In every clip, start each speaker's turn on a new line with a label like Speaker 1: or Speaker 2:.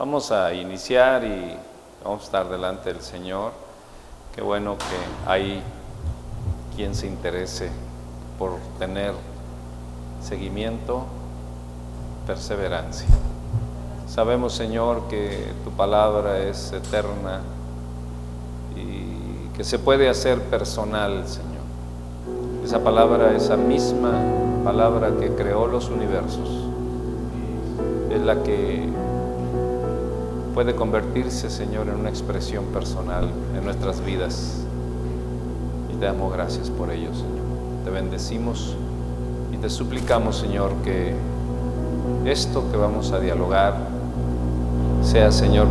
Speaker 1: Vamos a iniciar y vamos a estar delante del Señor. Qué bueno que hay quien se interese por tener seguimiento, perseverancia. Sabemos, Señor, que tu palabra es eterna y que se puede hacer personal, Señor. Esa palabra, esa misma palabra que creó los universos, es la que puede convertirse, Señor, en una expresión personal en nuestras vidas. Y te damos gracias por ello, Señor. Te bendecimos y te suplicamos, Señor, que esto que vamos a dialogar sea, Señor,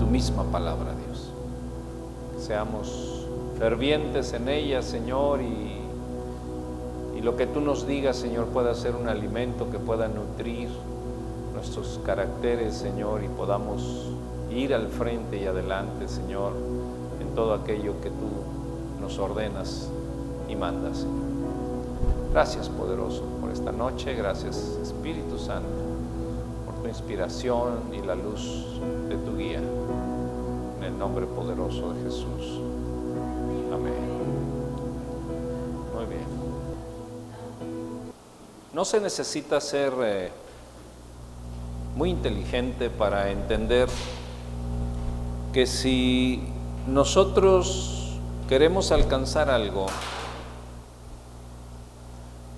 Speaker 1: tu misma palabra, Dios. seamos fervientes en ella, Señor, y, y lo que tú nos digas, Señor, pueda ser un alimento que pueda nutrir nuestros caracteres, Señor, y podamos ir al frente y adelante, Señor, en todo aquello que tú nos ordenas y mandas. Gracias, poderoso, por esta noche. Gracias, Espíritu Santo, por tu inspiración y la luz de tu guía. En el nombre poderoso de Jesús. Amén. Muy bien. No se necesita ser... Eh, muy inteligente para entender que si nosotros queremos alcanzar algo,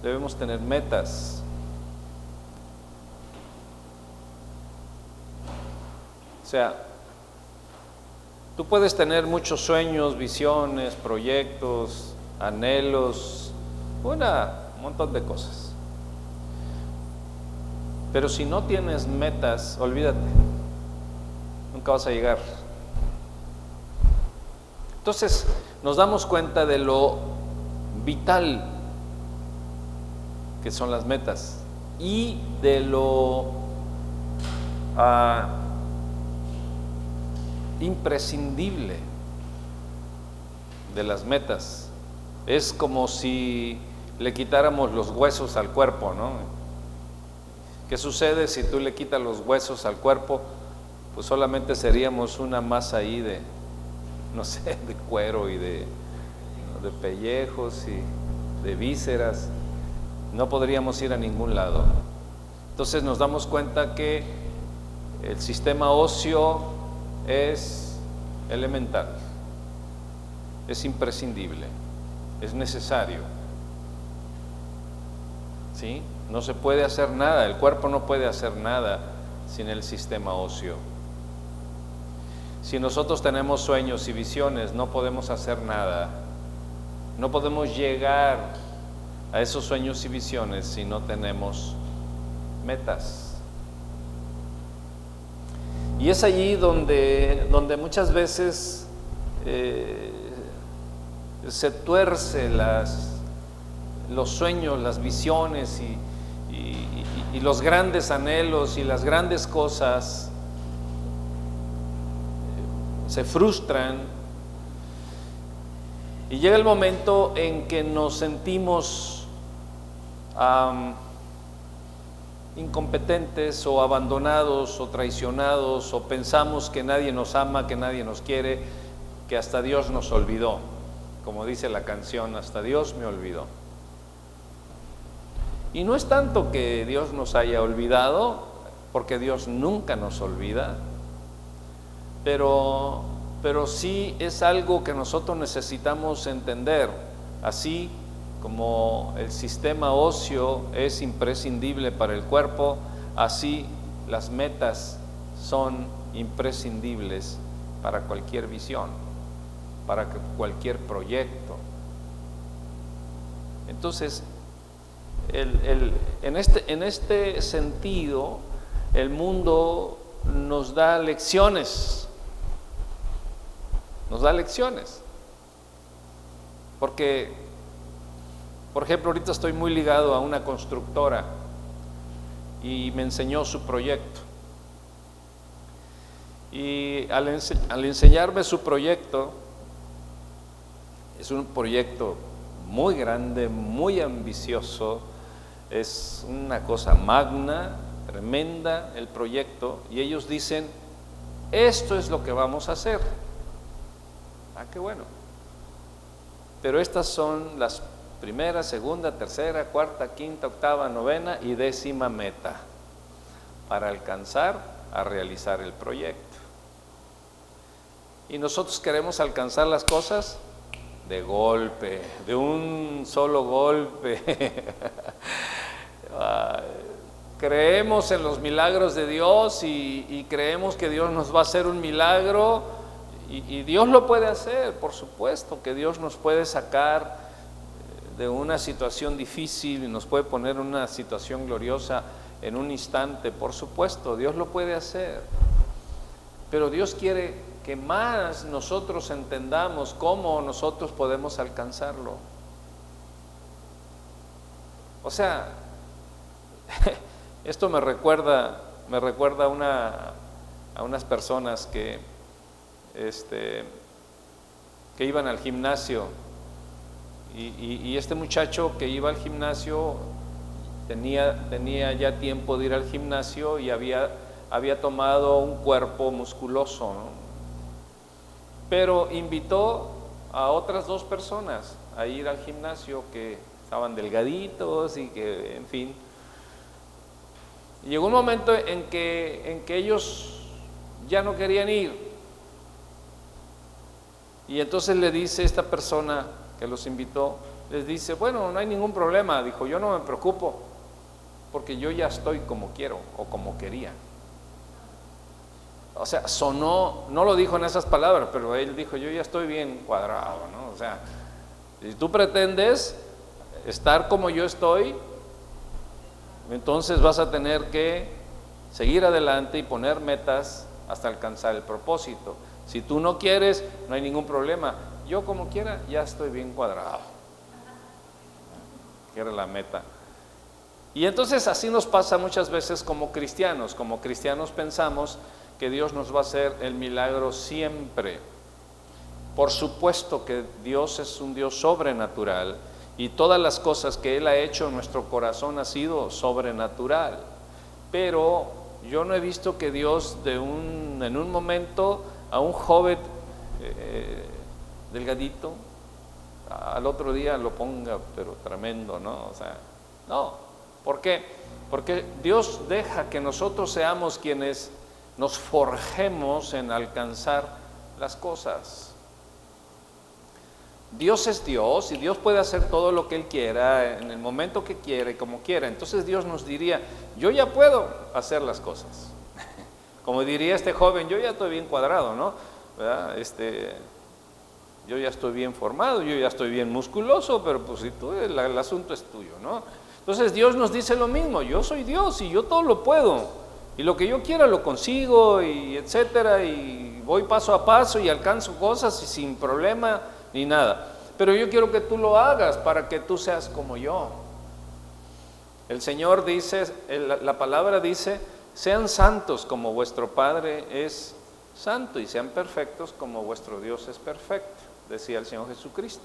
Speaker 1: debemos tener metas. O sea, tú puedes tener muchos sueños, visiones, proyectos, anhelos, una, un montón de cosas. Pero si no tienes metas, olvídate, nunca vas a llegar. Entonces nos damos cuenta de lo vital que son las metas y de lo ah, imprescindible de las metas. Es como si le quitáramos los huesos al cuerpo, ¿no? ¿Qué sucede si tú le quitas los huesos al cuerpo? Pues solamente seríamos una masa ahí de, no sé, de cuero y de, de pellejos y de vísceras. No podríamos ir a ningún lado. Entonces nos damos cuenta que el sistema óseo es elemental, es imprescindible, es necesario. ¿Sí? No se puede hacer nada, el cuerpo no puede hacer nada sin el sistema óseo. Si nosotros tenemos sueños y visiones, no podemos hacer nada. No podemos llegar a esos sueños y visiones si no tenemos metas. Y es allí donde, donde muchas veces eh, se tuerce las, los sueños, las visiones y, y los grandes anhelos y las grandes cosas eh, se frustran y llega el momento en que nos sentimos incompetentes o abandonados o traicionados o pensamos que nadie nos ama, que nadie nos quiere, que hasta Dios nos olvidó. Como dice la canción, hasta Dios me olvidó. Y no es tanto que Dios nos haya olvidado, porque Dios nunca nos olvida, pero, pero sí es algo que nosotros necesitamos entender, así como el sistema óseo es imprescindible para el cuerpo, así las metas son imprescindibles para cualquier visión, para cualquier proyecto. Entonces, en, este, en este sentido, el mundo nos da lecciones, nos da lecciones. Porque, por ejemplo, ahorita estoy muy ligado a una constructora y me enseñó su proyecto. Y al enseñarme su proyecto, es un proyecto muy grande, muy ambicioso, es una cosa magna, tremenda el proyecto y ellos dicen, esto es lo que vamos a hacer. Ah, qué bueno. Pero estas son las primera, segunda, tercera, cuarta, quinta, octava, novena y décima meta para alcanzar a realizar el proyecto. Y nosotros queremos alcanzar las cosas de golpe, de un solo golpe. creemos en los milagros de Dios y, creemos que Dios nos va a hacer un milagro y, y, Dios lo puede hacer, por supuesto, que Dios nos puede sacar eh, de una situación difícil y nos puede poner en una situación gloriosa en un instante, por supuesto, Dios lo puede hacer. Pero Dios quiere que más nosotros entendamos cómo nosotros podemos alcanzarlo. O sea, esto me recuerda, me recuerda a, una, a unas personas que, este, que iban al gimnasio y, este muchacho que iba al gimnasio tenía, tenía ya tiempo de ir al gimnasio y había, había tomado un cuerpo musculoso, pero invitó a otras dos personas a ir al gimnasio que estaban delgaditos y que, en fin, llegó un momento en que, en que ellos ya no querían ir. Y entonces le dice esta persona que los invitó, les dice, bueno, no hay ningún problema, dijo, yo no me preocupo, porque yo ya estoy como quiero o como quería. O sea, sonó, no lo dijo en esas palabras, pero él dijo, yo ya estoy bien cuadrado, ¿no? O sea, si tú pretendes estar como yo estoy, entonces vas a tener que seguir adelante y poner metas hasta alcanzar el propósito. Si tú no quieres, no hay ningún problema. Yo como quiera, ya estoy bien cuadrado. Quiero la meta. Y entonces así nos pasa muchas veces como cristianos. Como cristianos pensamos que Dios nos va a hacer el milagro siempre. Por supuesto que Dios es un Dios sobrenatural y todas las cosas que Él ha hecho en nuestro corazón ha sido sobrenatural. Pero yo no he visto que Dios de un, en un momento a un joven eh, delgadito, al otro día lo ponga, pero tremendo, ¿no? O sea, no. ¿Por qué? Porque Dios deja que nosotros seamos quienes nos forjemos en alcanzar las cosas. Dios es Dios y Dios puede hacer todo lo que Él quiera en el momento que quiera y como quiera. Entonces Dios nos diría, yo ya puedo hacer las cosas. Como diría este joven, yo ya estoy bien cuadrado, ¿no? Este, yo ya estoy bien formado, yo ya estoy bien musculoso, pero pues si tú, el, el asunto es tuyo, ¿no? Entonces Dios nos dice lo mismo, yo soy Dios y yo todo lo puedo. Y lo que yo quiera lo consigo y etcétera y voy paso a paso y alcanzo cosas y sin problema ni nada. Pero yo quiero que tú lo hagas para que tú seas como yo. El Señor dice, la palabra dice, sean santos como vuestro Padre es santo y sean perfectos como vuestro Dios es perfecto, decía el Señor Jesucristo.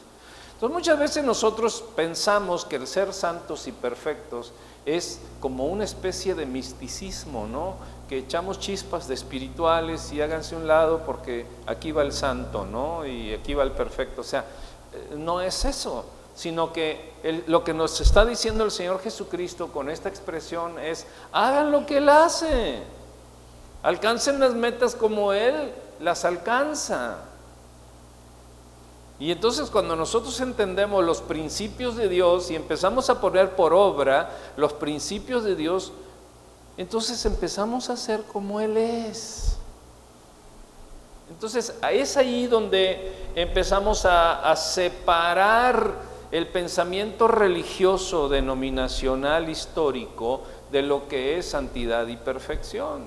Speaker 1: Entonces muchas veces nosotros pensamos que el ser santos y perfectos es como una especie de misticismo, ¿no? Que echamos chispas de espirituales y háganse un lado porque aquí va el santo, ¿no? Y aquí va el perfecto. O sea, eh, no es eso, sino que lo que nos está diciendo el Señor Jesucristo con esta expresión es, hagan lo que Él hace, alcancen las metas como Él las alcanza. Y entonces cuando nosotros entendemos los principios de Dios y empezamos a poner por obra los principios de Dios, entonces empezamos a ser como Él es. Entonces es ahí donde empezamos a, separar el pensamiento religioso denominacional histórico de lo que es santidad y perfección.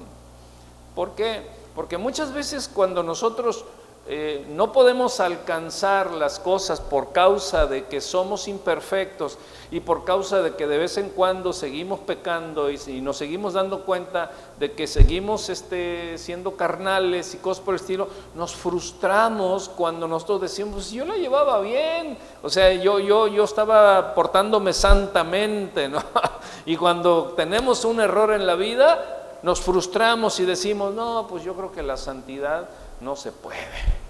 Speaker 1: ¿Por qué? Porque muchas veces cuando nosotros eh, no podemos alcanzar las cosas por causa de que somos imperfectos y por causa de que de vez en cuando seguimos pecando y, nos seguimos dando cuenta de que seguimos este, siendo carnales y cosas por el estilo, nos frustramos cuando nosotros decimos, pues yo la llevaba bien, o sea, yo, yo, yo estaba portándome santamente, y cuando tenemos un error en la vida, nos frustramos y decimos, no, pues yo creo que la santidad no se puede.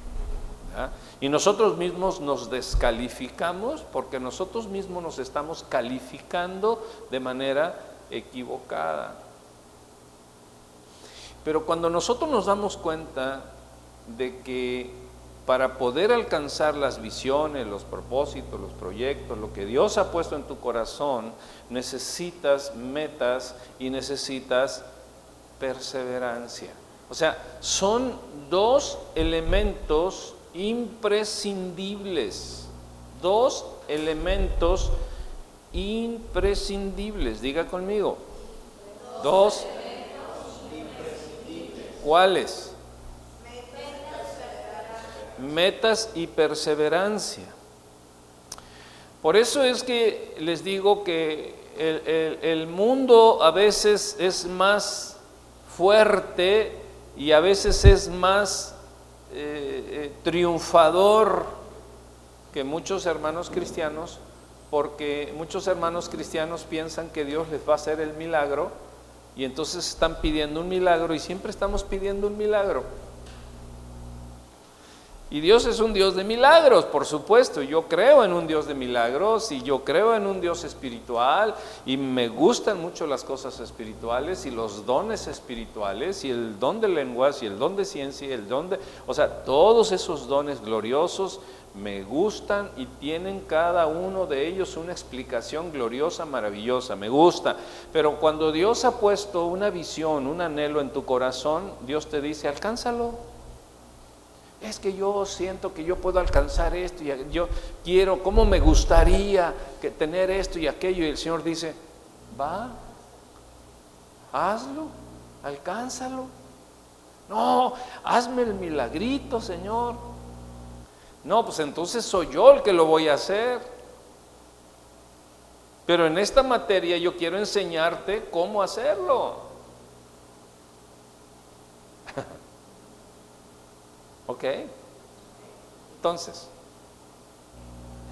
Speaker 1: Y nosotros mismos nos descalificamos porque nosotros mismos nos estamos calificando de manera equivocada. Pero cuando nosotros nos damos cuenta de que para poder alcanzar las visiones, los propósitos, los proyectos, lo que Dios ha puesto en tu corazón, necesitas metas y necesitas perseverancia. O sea, son dos elementos imprescindibles. Dos elementos imprescindibles. Diga conmigo. Dos. ¿Cuáles? Metas y perseverancia. Por eso es que les digo que el, mundo a veces es más fuerte y a veces es más eh, eh, triunfador que muchos hermanos cristianos, porque muchos hermanos cristianos piensan que Dios les va a hacer el milagro y entonces están pidiendo un milagro y siempre estamos pidiendo un milagro. Y Dios es un Dios de milagros, por supuesto. Yo creo en un Dios de milagros y yo creo en un Dios espiritual y me gustan mucho las cosas espirituales y los dones espirituales y el don de lenguas y el don de ciencia y el don de... O sea, todos esos dones gloriosos me gustan y tienen cada uno de ellos una explicación gloriosa, maravillosa, me gusta. Pero cuando Dios ha puesto una visión, un anhelo en tu corazón, Dios te dice, alcánzalo es que yo siento que yo puedo alcanzar esto y yo quiero, ¿cómo me gustaría que tener esto y aquello? Y el Señor dice, va, hazlo, alcánzalo. No, hazme el milagrito, Señor. No, pues entonces soy yo el que lo voy a hacer. Pero en esta materia yo quiero enseñarte cómo hacerlo. ¿Ok? Entonces,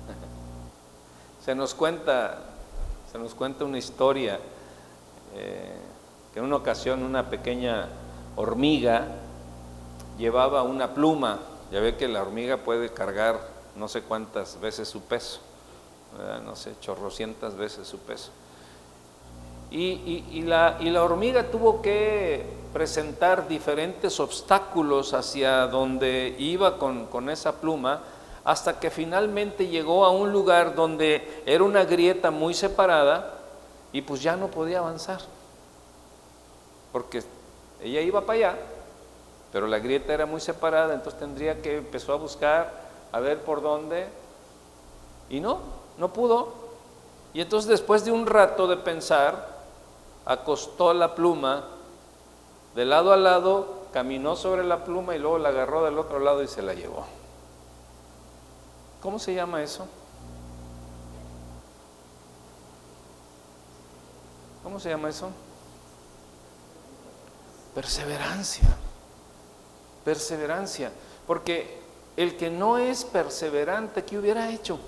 Speaker 1: se nos cuenta, se nos cuenta una historia eh, que en una ocasión una pequeña hormiga llevaba una pluma. Ya ve que la hormiga puede cargar no sé cuántas veces su peso, no sé, chorrocientas veces su peso. Y, la, hormiga tuvo que presentar diferentes obstáculos hacia donde iba con, con, esa pluma, hasta que finalmente llegó a un lugar donde era una grieta muy separada y pues ya no podía avanzar, porque ella iba para allá, pero la grieta era muy separada, entonces tendría que empezó a buscar a ver por dónde y no, no pudo. Y entonces después de un rato de pensar, acostó la pluma de lado a lado, caminó sobre la pluma y luego la agarró del otro lado y se la llevó. ¿Cómo se llama eso? ¿Cómo se llama eso? Perseverancia. Perseverancia. Porque el que no es perseverante, ¿qué hubiera hecho?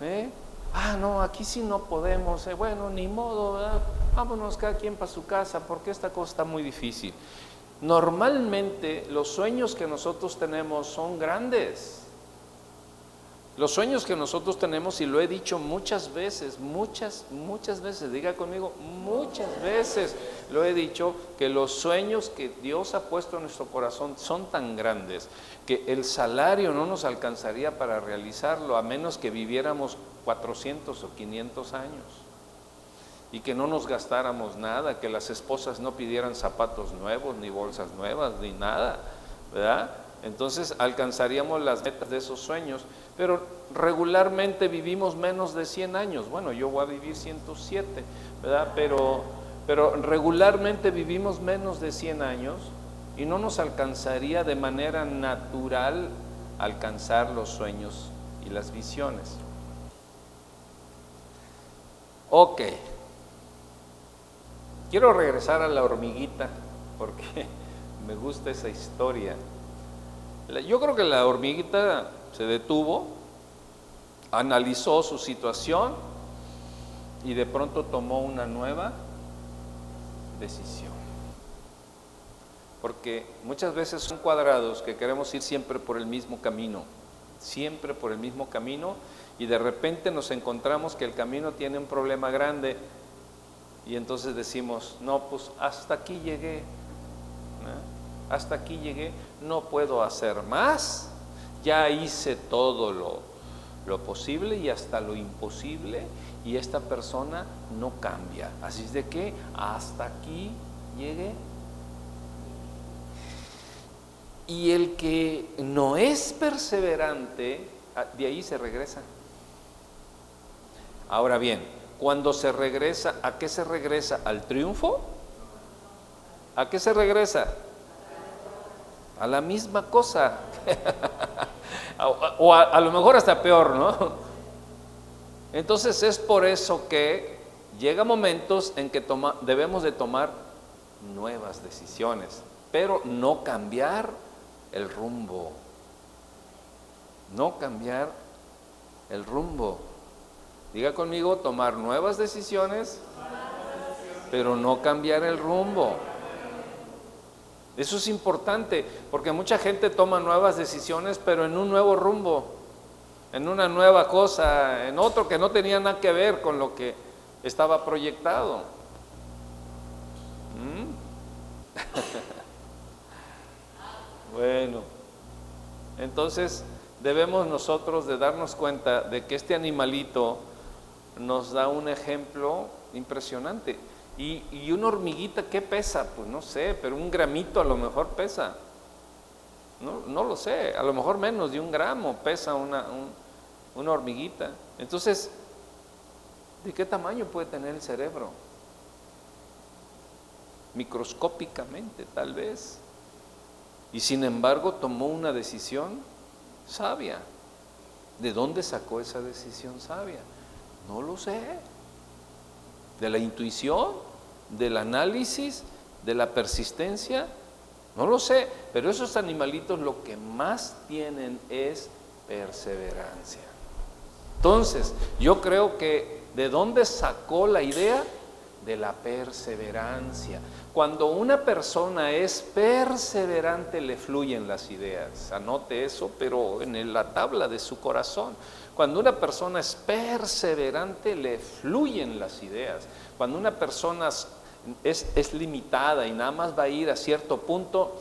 Speaker 1: ¿Eh? Ah, no, aquí sí no podemos, eh, bueno, ni modo, vámonos cada quien para su casa, porque esta cosa está muy difícil. Normalmente los sueños que nosotros tenemos son grandes. Los sueños que nosotros tenemos, y lo he dicho muchas veces, muchas, muchas veces, diga conmigo, muchas veces lo he dicho, que los sueños que Dios ha puesto en nuestro corazón son tan grandes que el salario no nos alcanzaría para realizarlo a menos que viviéramos 400 o 500 años y que no nos gastáramos nada, que las esposas no pidieran zapatos nuevos, ni bolsas nuevas, ni nada, ¿verdad? Entonces alcanzaríamos las metas de esos sueños, pero regularmente vivimos menos de 100 años. Bueno, yo voy a vivir 107, ¿verdad? Pero, pero regularmente vivimos menos de 100 años y no nos alcanzaría de manera natural alcanzar los sueños y las visiones. Ok, quiero regresar a la hormiguita porque me gusta esa historia. Yo creo que la hormiguita se detuvo, analizó su situación y de pronto tomó una nueva decisión. Porque muchas veces son cuadrados que queremos ir siempre por el mismo camino, siempre por el mismo camino y de repente nos encontramos que el camino tiene un problema grande y entonces decimos, no, pues hasta aquí llegué, hasta aquí llegué, no puedo hacer más, ya hice todo lo, lo posible y hasta lo imposible y esta persona no cambia. Así es de que hasta aquí llegué. Y el que no es perseverante, ah, de ahí se regresa. Ahora bien, cuando se regresa, ¿a qué se regresa? ¿Al triunfo? ¿A qué se regresa? A la misma cosa. o a, lo mejor hasta peor, ¿no? Entonces es por eso que llega momentos en que debemos de tomar nuevas decisiones, pero no cambiar el rumbo. No cambiar el rumbo. Diga conmigo, tomar nuevas decisiones, pero no cambiar el rumbo. Eso es importante, porque mucha gente toma nuevas decisiones, pero en un nuevo rumbo, en una nueva cosa, en otro que no tenía nada que ver con lo que estaba proyectado. ¿Mm? bueno, entonces debemos nosotros de darnos cuenta de que este animalito nos da un ejemplo impresionante. Y, una hormiguita, ¿qué pesa? Pues no sé, pero un gramito a lo mejor pesa. No, no lo sé, a lo mejor menos de un gramo pesa una, una hormiguita. Entonces, ¿de qué tamaño puede tener el cerebro? Microscópicamente, tal vez. Y sin embargo tomó una decisión sabia. ¿De dónde sacó esa decisión sabia? No lo sé de la intuición, del análisis, de la persistencia, no lo sé, pero esos animalitos lo que más tienen es perseverancia. Entonces, yo creo que ¿de dónde sacó la idea? De la perseverancia. Cuando una persona es perseverante, le fluyen las ideas. Anote eso, pero en la tabla de su corazón. Cuando una persona es perseverante, le fluyen las ideas. Cuando una persona es, limitada y nada más va a ir a cierto punto,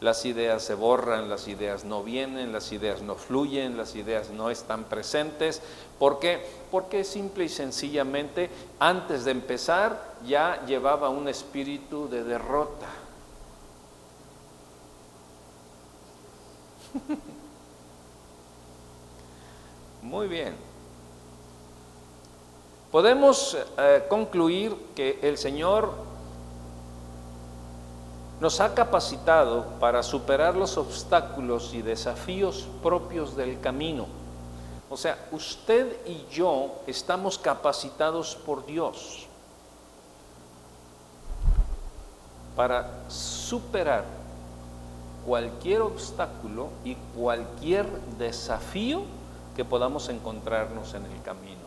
Speaker 1: las ideas se borran, las ideas no vienen, las ideas no fluyen, las ideas no están presentes. ¿Por qué? Porque simple y sencillamente antes de empezar ya llevaba un espíritu de derrota. Muy bien. Podemos eh, concluir que el Señor nos ha capacitado para superar los obstáculos y desafíos propios del camino. O sea, usted y yo estamos capacitados por Dios para superar cualquier obstáculo y cualquier desafío que podamos encontrarnos en el camino.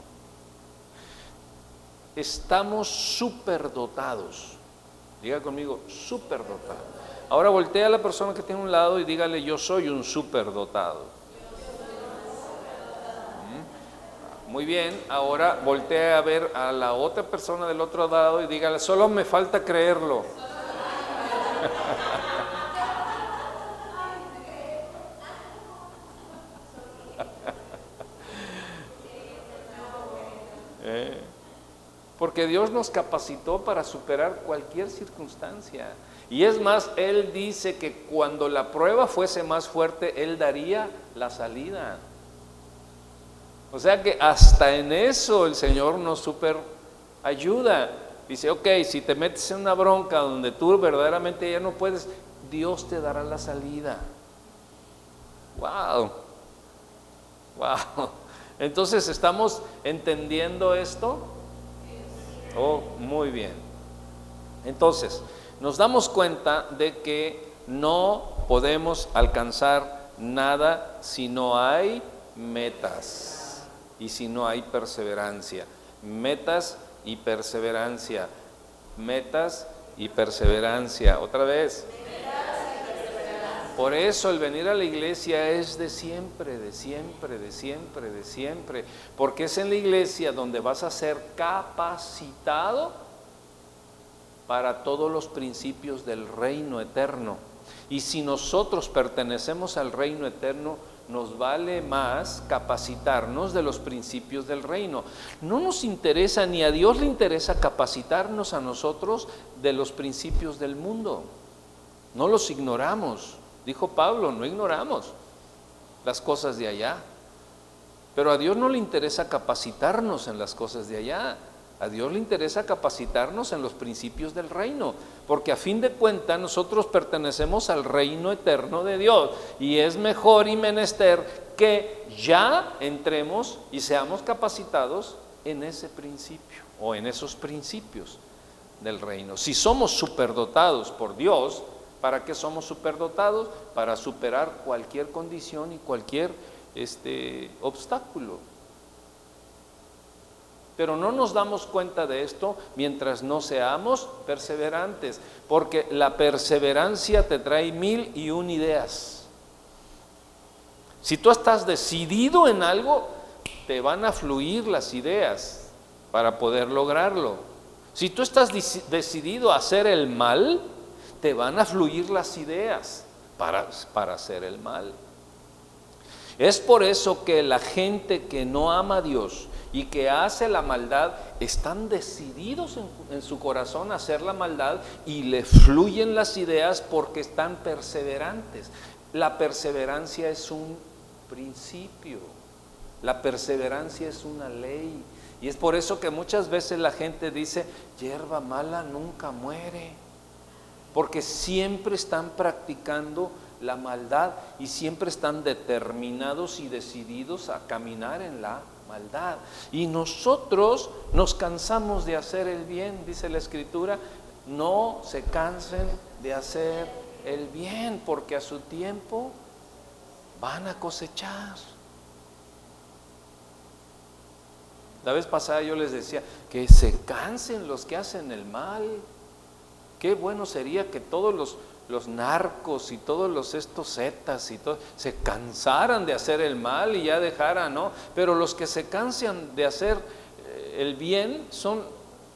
Speaker 1: Estamos superdotados. Diga conmigo, superdotado. Ahora voltea a la persona que tiene un lado y dígale, yo soy un superdotado. ¿Mm? Muy bien, ahora voltea a ver a la otra persona del otro lado y dígale, solo me falta creerlo. porque Dios nos capacitó para superar cualquier circunstancia. Y es más, Él dice que cuando la prueba fuese más fuerte, Él daría la salida. O sea que hasta en eso el Señor nos super ayuda. Dice, ok, si te metes en una bronca donde tú verdaderamente ya no puedes, Dios te dará la salida. Wow. Wow. Entonces, ¿estamos entendiendo esto? Oh, muy bien. Entonces, nos damos cuenta de que no podemos alcanzar nada si no hay metas y si no hay perseverancia. Metas y perseverancia. Metas y perseverancia. Otra vez. Por eso el venir a la iglesia es de siempre, de siempre, de siempre, de siempre. Porque es en la iglesia donde vas a ser capacitado para todos los principios del reino eterno. Y si nosotros pertenecemos al reino eterno, nos vale más capacitarnos de los principios del reino. No nos interesa, ni a Dios le interesa capacitarnos a nosotros de los principios del mundo. No los ignoramos. Dijo Pablo, no ignoramos las cosas de allá. Pero a Dios no le interesa capacitarnos en las cosas de allá. A Dios le interesa capacitarnos en los principios del reino, porque a fin de cuentas nosotros pertenecemos al reino eterno de Dios y es mejor y menester que ya entremos y seamos capacitados en ese principio o en esos principios del reino. Si somos superdotados por Dios, ¿para qué somos superdotados? Para superar cualquier condición y cualquier este, obstáculo pero no nos damos cuenta de esto mientras no seamos perseverantes, porque la perseverancia te trae mil y un ideas. Si tú estás decidido en algo, te van a fluir las ideas para poder lograrlo. Si tú estás decidido a hacer el mal, te van a fluir las ideas para, para hacer el mal. Es por eso que la gente que no ama a Dios, y que hace la maldad, están decididos en, su corazón a hacer la maldad y le fluyen las ideas porque están perseverantes. La perseverancia es un principio, la perseverancia es una ley. Y es por eso que muchas veces la gente dice, hierba mala nunca muere, porque siempre están practicando la maldad y siempre están determinados y decididos a caminar en la maldad. Y nosotros nos cansamos de hacer el bien, dice la escritura, no se cansen de hacer el bien, porque a su tiempo van a cosechar. La vez pasada yo les decía que se cansen los que hacen el mal. Qué bueno sería que todos los los narcos y todos los estos zetas y todo, se cansaran de hacer el mal y ya dejaran, ¿no? Pero los que se cansan de hacer eh, el bien son,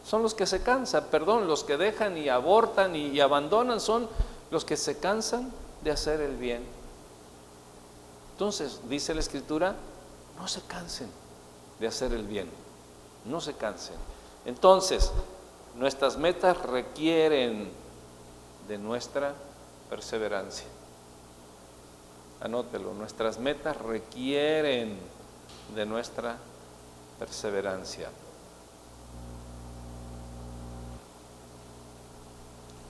Speaker 1: son los que se cansan, perdón, los que dejan y abortan y, y abandonan son los que se cansan de hacer el bien. Entonces, dice la escritura, no se cansen de hacer el bien, no se cansen. Entonces, nuestras metas requieren de nuestra perseverancia. Anótelo, nuestras metas requieren de nuestra perseverancia.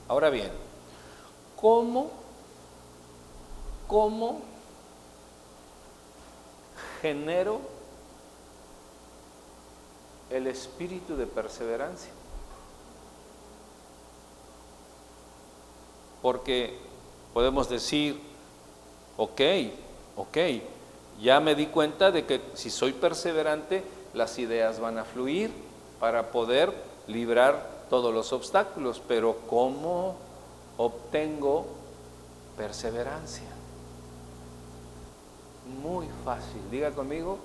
Speaker 1: Ahora bien, ¿cómo, cómo genero el espíritu de perseverancia? Porque podemos decir, ok, ok, ya me di cuenta de que si soy perseverante, las ideas van a fluir para poder librar todos los obstáculos, pero ¿cómo obtengo perseverancia? Muy fácil, diga conmigo,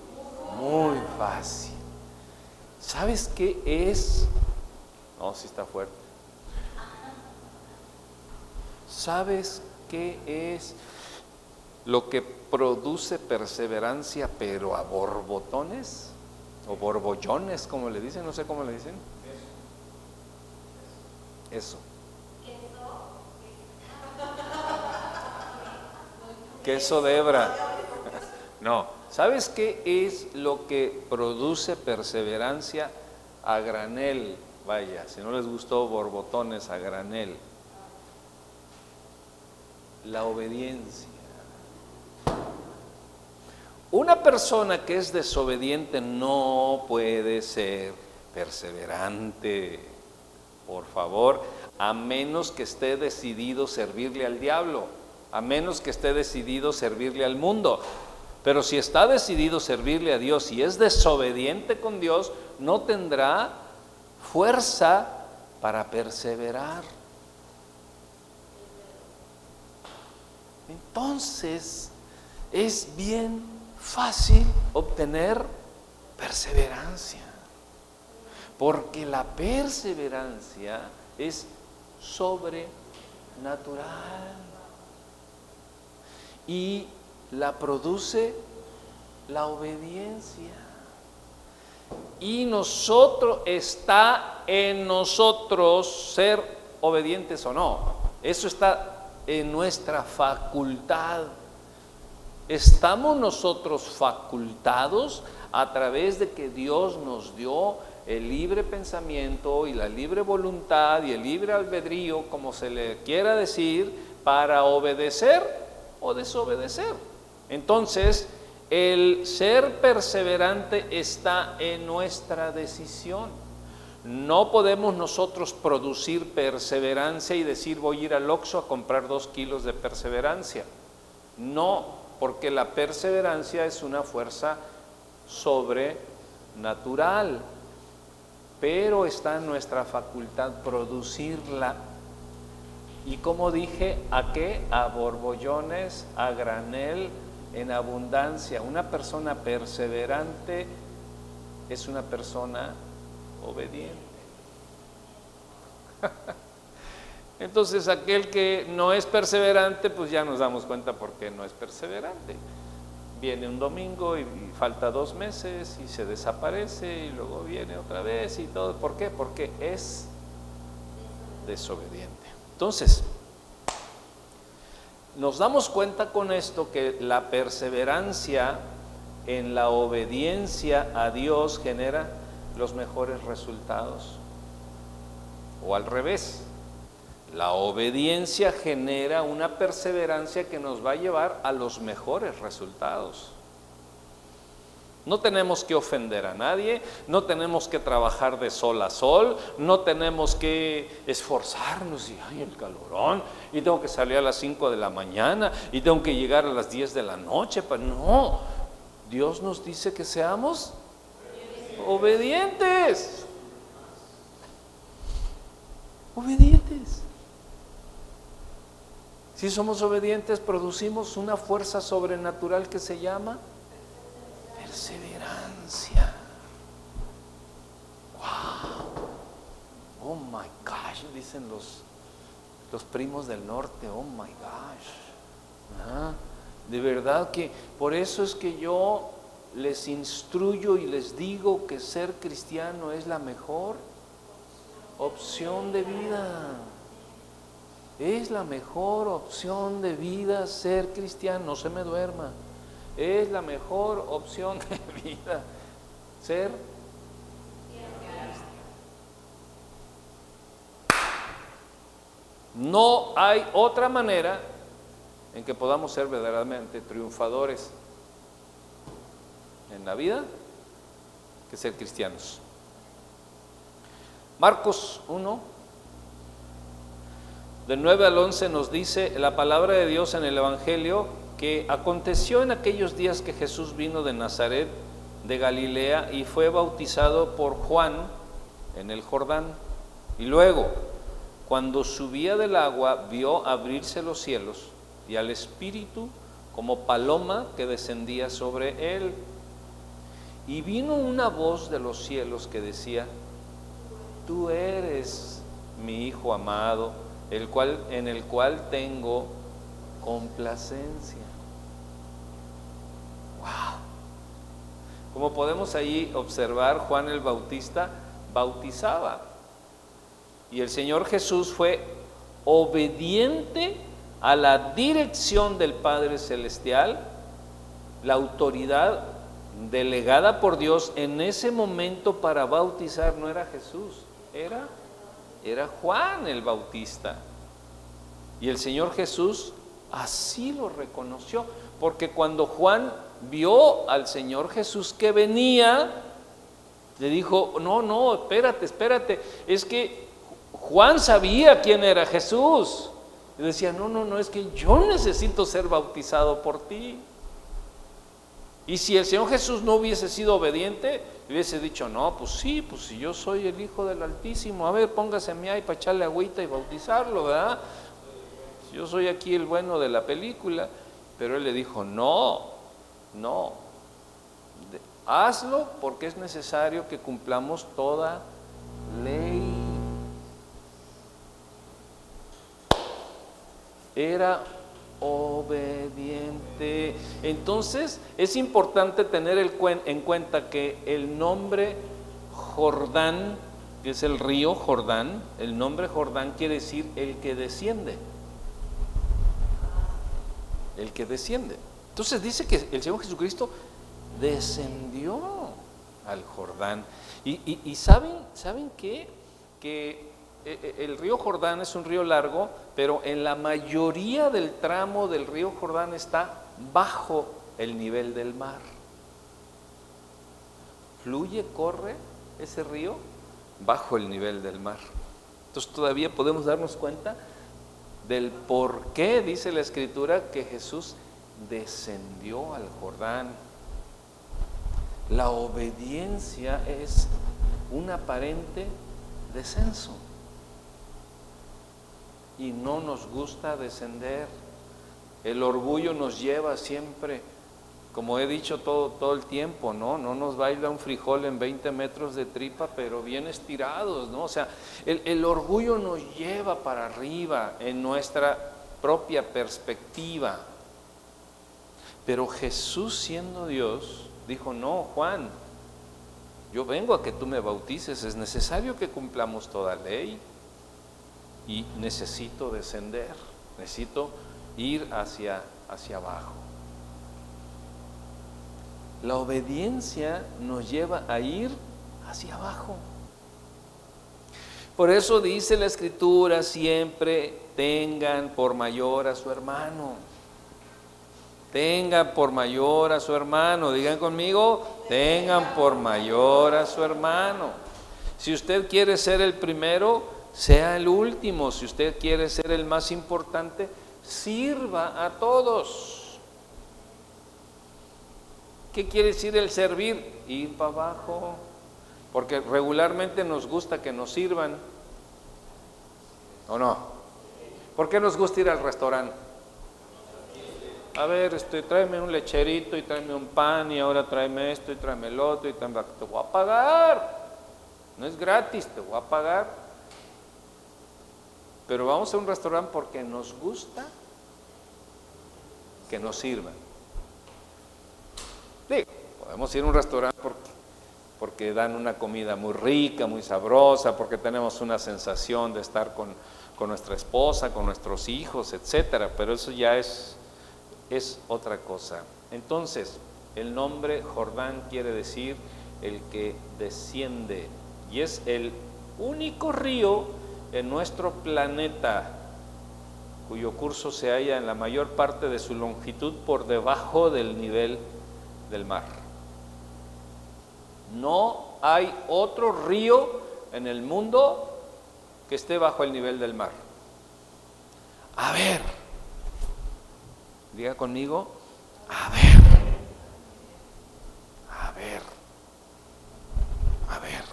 Speaker 1: muy fácil. ¿Sabes qué es? No, si está fuerte. ¿Sabes qué es lo que produce perseverancia pero a borbotones? O borbollones, como le dicen, no sé cómo le dicen. Eso. Queso de hebra. No. ¿Sabes qué es lo que produce perseverancia a granel vaya, si no les gustó borbotones a granel. La obediencia. Una persona que es desobediente no puede ser perseverante, por favor, a menos que esté decidido servirle al diablo, a menos que esté decidido servirle al mundo. Pero si está decidido servirle a Dios y es desobediente con Dios, no tendrá fuerza para perseverar. Entonces, es bien fácil obtener perseverancia, porque la perseverancia es sobrenatural y la produce la obediencia. Y nosotros, está en nosotros ser obedientes o no. Eso está en nuestra facultad. Estamos nosotros facultados a través de que Dios nos dio el libre pensamiento y la libre voluntad y el libre albedrío, como se le quiera decir, para obedecer o desobedecer. Entonces, el ser perseverante está en nuestra decisión. No podemos nosotros producir perseverancia y decir voy a ir al Oxxo a comprar dos kilos de perseverancia. No, porque la perseverancia es una fuerza sobrenatural, pero está en nuestra facultad producirla. Y como dije, ¿a qué? A borbollones, a granel, en abundancia. Una persona perseverante es una persona obediente. Entonces aquel que no es perseverante, pues ya nos damos cuenta por qué no es perseverante. Viene un domingo y, falta dos meses y se desaparece y luego viene otra vez y todo. ¿Por qué? Porque es desobediente. Entonces, nos damos cuenta con esto que la perseverancia en la obediencia a Dios genera los mejores resultados. O al revés, la obediencia genera una perseverancia que nos va a llevar a los mejores resultados. No tenemos que ofender a nadie, no tenemos que trabajar de sol a sol, no tenemos que esforzarnos y, ay, el calorón, y tengo que salir a las 5 de la mañana, y tengo que llegar a las 10 de la noche. Pero no, Dios nos dice que seamos obedientes. Obedientes. Si somos obedientes, producimos una fuerza sobrenatural que se llama perseverancia. Wow. Oh my gosh, dicen los, los primos del norte, oh my gosh. De verdad que por eso es que yo les instruyo y les digo que ser cristiano es la mejor opción de vida. Es la mejor opción de vida ser cristiano, no se me duerma es la mejor opción de vida. Ser No hay otra manera en que podamos ser verdaderamente triunfadores en la vida que ser cristianos. Marcos 1, del 9 al 11 nos dice la palabra de Dios en el Evangelio que aconteció en aquellos días que Jesús vino de Nazaret, de Galilea, y fue bautizado por Juan en el Jordán. Y luego, cuando subía del agua, vio abrirse los cielos y al Espíritu como paloma que descendía sobre él. Y vino una voz de los cielos que decía, tú eres mi Hijo amado, el cual, en el cual tengo complacencia. Como podemos ahí observar, Juan el Bautista bautizaba. Y el Señor Jesús fue obediente a la dirección del Padre Celestial, la autoridad delegada por Dios en ese momento para bautizar no era Jesús, era? Era Juan el Bautista. Y el Señor Jesús así lo reconoció, porque cuando Juan vio al Señor Jesús que venía, le dijo, no, no, espérate, espérate, es que Juan sabía quién era Jesús. Y decía, no, no, no, es que yo necesito ser bautizado por ti. Y si el Señor Jesús no hubiese sido obediente, hubiese dicho, no, pues sí, pues si yo soy el Hijo del Altísimo, a ver, póngase mi ahí para echarle agüita y bautizarlo, ¿verdad? Yo soy aquí el bueno de la película, pero él le dijo, no, no, hazlo porque es necesario que cumplamos toda ley. Era obediente. Entonces es importante tener en cuenta que el nombre Jordán, que es el río Jordán, el nombre Jordán quiere decir el que desciende. El que desciende. Entonces dice que el Señor Jesucristo descendió al Jordán. Y, saben, ¿saben qué? Que el río Jordán es un río largo, pero en la mayoría del tramo del río Jordán está bajo el nivel del mar. Fluye, corre ese río bajo el nivel del mar. Entonces todavía podemos darnos cuenta del por qué dice la escritura que Jesús descendió al Jordán. La obediencia es un aparente descenso y no nos gusta descender. El orgullo nos lleva siempre, como he dicho todo, todo el tiempo, ¿no? No nos baila un frijol en 20 metros de tripa, pero bien estirados, ¿no? O sea, el, el orgullo nos lleva para arriba en nuestra propia perspectiva. Pero Jesús siendo Dios, dijo, no, Juan, yo vengo a que tú me bautices, es necesario que cumplamos toda ley y necesito descender, necesito ir hacia, hacia abajo. La obediencia nos lleva a ir hacia abajo. Por eso dice la escritura siempre, tengan por mayor a su hermano. Tengan por mayor a su hermano. Digan conmigo, tengan por mayor a su hermano. Si usted quiere ser el primero, sea el último, si usted quiere ser el más importante, sirva a todos. ¿Qué quiere decir el servir? Ir para abajo, porque regularmente nos gusta que nos sirvan, ¿o no? ¿Por qué nos gusta ir al restaurante? A ver, este, tráeme un lecherito y tráeme un pan y ahora tráeme esto y tráeme el otro y te voy a pagar. No es gratis, te voy a pagar. Pero vamos a un restaurante porque nos gusta que nos sirvan. podemos ir a un restaurante porque, porque dan una comida muy rica, muy sabrosa, porque tenemos una sensación de estar con, con nuestra esposa, con nuestros hijos, etcétera, pero eso ya es, es otra cosa. Entonces, el nombre Jordán quiere decir el que desciende y es el único río en nuestro planeta, cuyo curso se halla en la mayor parte de su longitud por debajo del nivel del mar. No hay otro río en el mundo que esté bajo el nivel del mar. A ver, diga conmigo, a ver, a ver, a ver.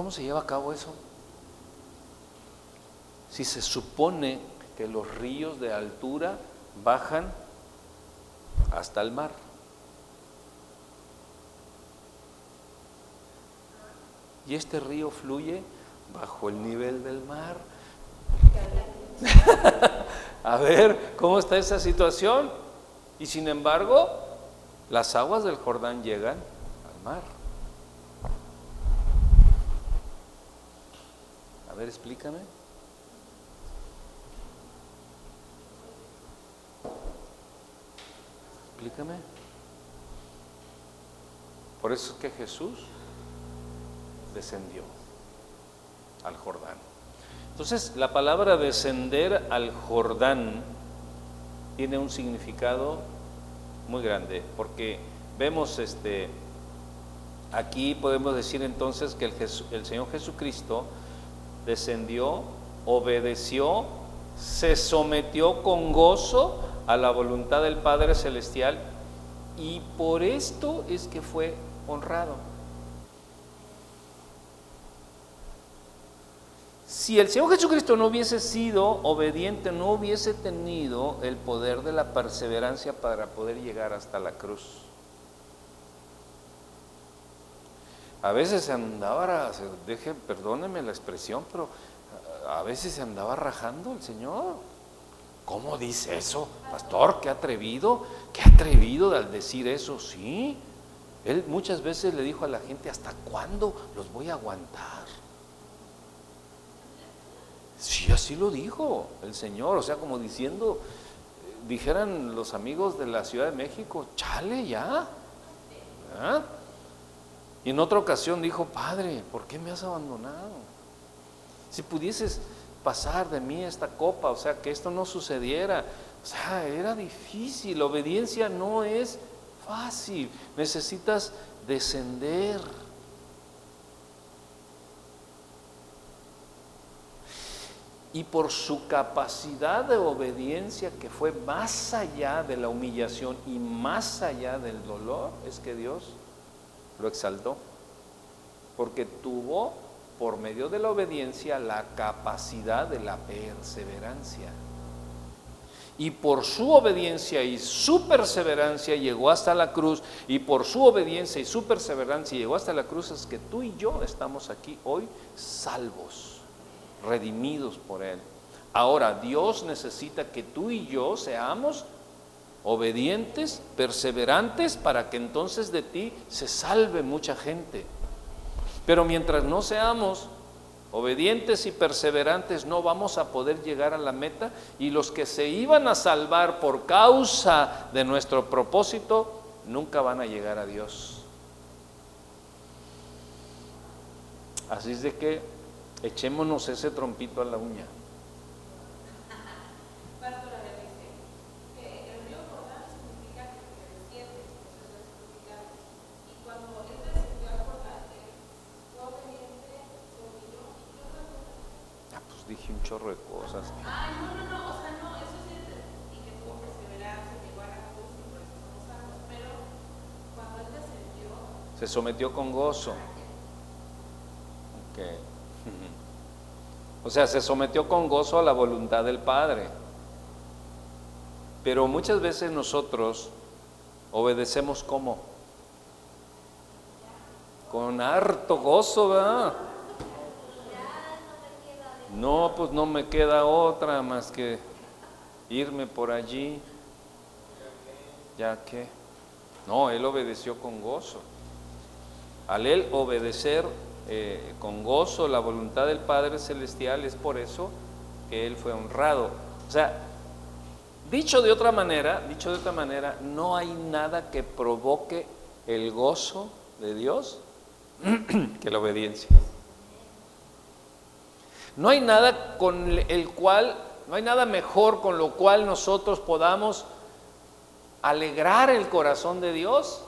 Speaker 1: ¿Cómo se lleva a cabo eso? Si se supone que los ríos de altura bajan hasta el mar. Y este río fluye bajo el nivel del mar. a ver, ¿cómo está esa situación? Y sin embargo, las aguas del Jordán llegan al mar. Ver, explícame. Explícame. Por eso es que Jesús descendió al Jordán. Entonces, la palabra descender al Jordán tiene un significado muy grande, porque vemos este aquí podemos decir entonces que el, el Señor Jesucristo descendió, obedeció, se sometió con gozo a la voluntad del Padre celestial y por esto es que fue honrado. Si el Señor Jesucristo no hubiese sido obediente, no hubiese tenido el poder de la perseverancia para poder llegar hasta la cruz. A veces se andaba, deje, perdóneme la expresión, pero a veces se andaba rajando el Señor. ¿Cómo dice eso? Pastor, qué atrevido, qué atrevido al decir eso, sí. Él muchas veces le dijo a la gente, ¿hasta cuándo los voy a aguantar? Sí, así lo dijo el Señor, o sea, como diciendo, dijeran los amigos de la Ciudad de México, chale ya. ¿Ah? Y en otra ocasión dijo, Padre, ¿por qué me has abandonado? Si pudieses pasar de mí esta copa, o sea, que esto no sucediera. O sea, era difícil, la obediencia no es fácil, necesitas descender. y por su capacidad de obediencia que fue más allá de la humillación y más allá del dolor, es que Dios lo exaltó. Porque tuvo por medio de la obediencia la capacidad de la perseverancia. Y por su obediencia y su perseverancia llegó hasta la cruz. Y por su obediencia y su perseverancia llegó hasta la cruz es que tú y yo estamos aquí hoy salvos redimidos por Él. Ahora, Dios necesita que tú y yo seamos obedientes, perseverantes, para que entonces de ti se salve mucha gente. Pero mientras no seamos obedientes y perseverantes, no vamos a poder llegar a la meta y los que se iban a salvar por causa de nuestro propósito, nunca van a llegar a Dios. Así es de que Echémonos ese trompito a la uña.
Speaker 2: Pastora me dice que el río Jordán significa que te desciendes, eso es el significado. Y cuando él descendió al Jordán, fue obediente, se humilló y qué otra cosa.
Speaker 1: Ah, pues dije un chorro de cosas.
Speaker 2: Ay, no, no, no, o sea, no, eso sí es y que tuvo perseverancia, llegó a la cruz y por eso santos, pero cuando él descendió,
Speaker 1: Se sometió con gozo. Okay. O sea, se sometió con gozo a la voluntad del Padre. Pero muchas veces nosotros obedecemos como? Con harto gozo, ¿verdad? No, pues no me queda otra más que irme por allí. Ya que, no, él obedeció con gozo. Al él obedecer eh, con gozo la voluntad del Padre Celestial, es por eso que Él fue honrado. O sea, dicho de otra manera, dicho de otra manera, no hay nada que provoque el gozo de Dios que la obediencia. No hay nada con el cual, no hay nada mejor con lo cual nosotros podamos alegrar el corazón de Dios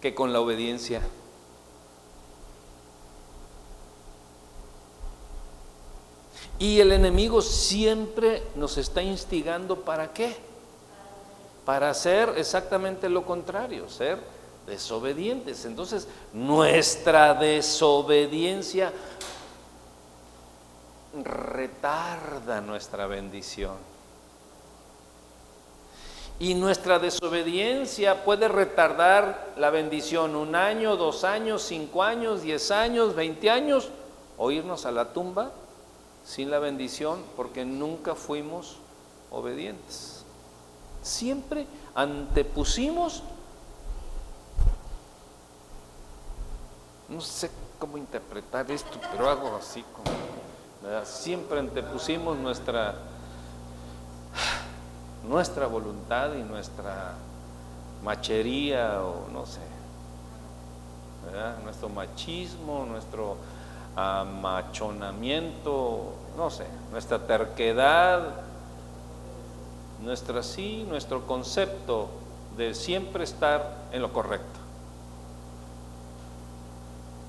Speaker 1: que con la obediencia. Y el enemigo siempre nos está instigando para qué? Para hacer exactamente lo contrario, ser desobedientes. Entonces, nuestra desobediencia retarda nuestra bendición. Y nuestra desobediencia puede retardar la bendición un año, dos años, cinco años, diez años, veinte años, o irnos a la tumba sin la bendición porque nunca fuimos obedientes. Siempre antepusimos, no sé cómo interpretar esto, pero hago así como, siempre antepusimos nuestra, nuestra voluntad y nuestra machería o no sé. nuestro machismo, nuestro amachonamiento, no sé, nuestra terquedad, nuestra sí, nuestro concepto de siempre estar en lo correcto.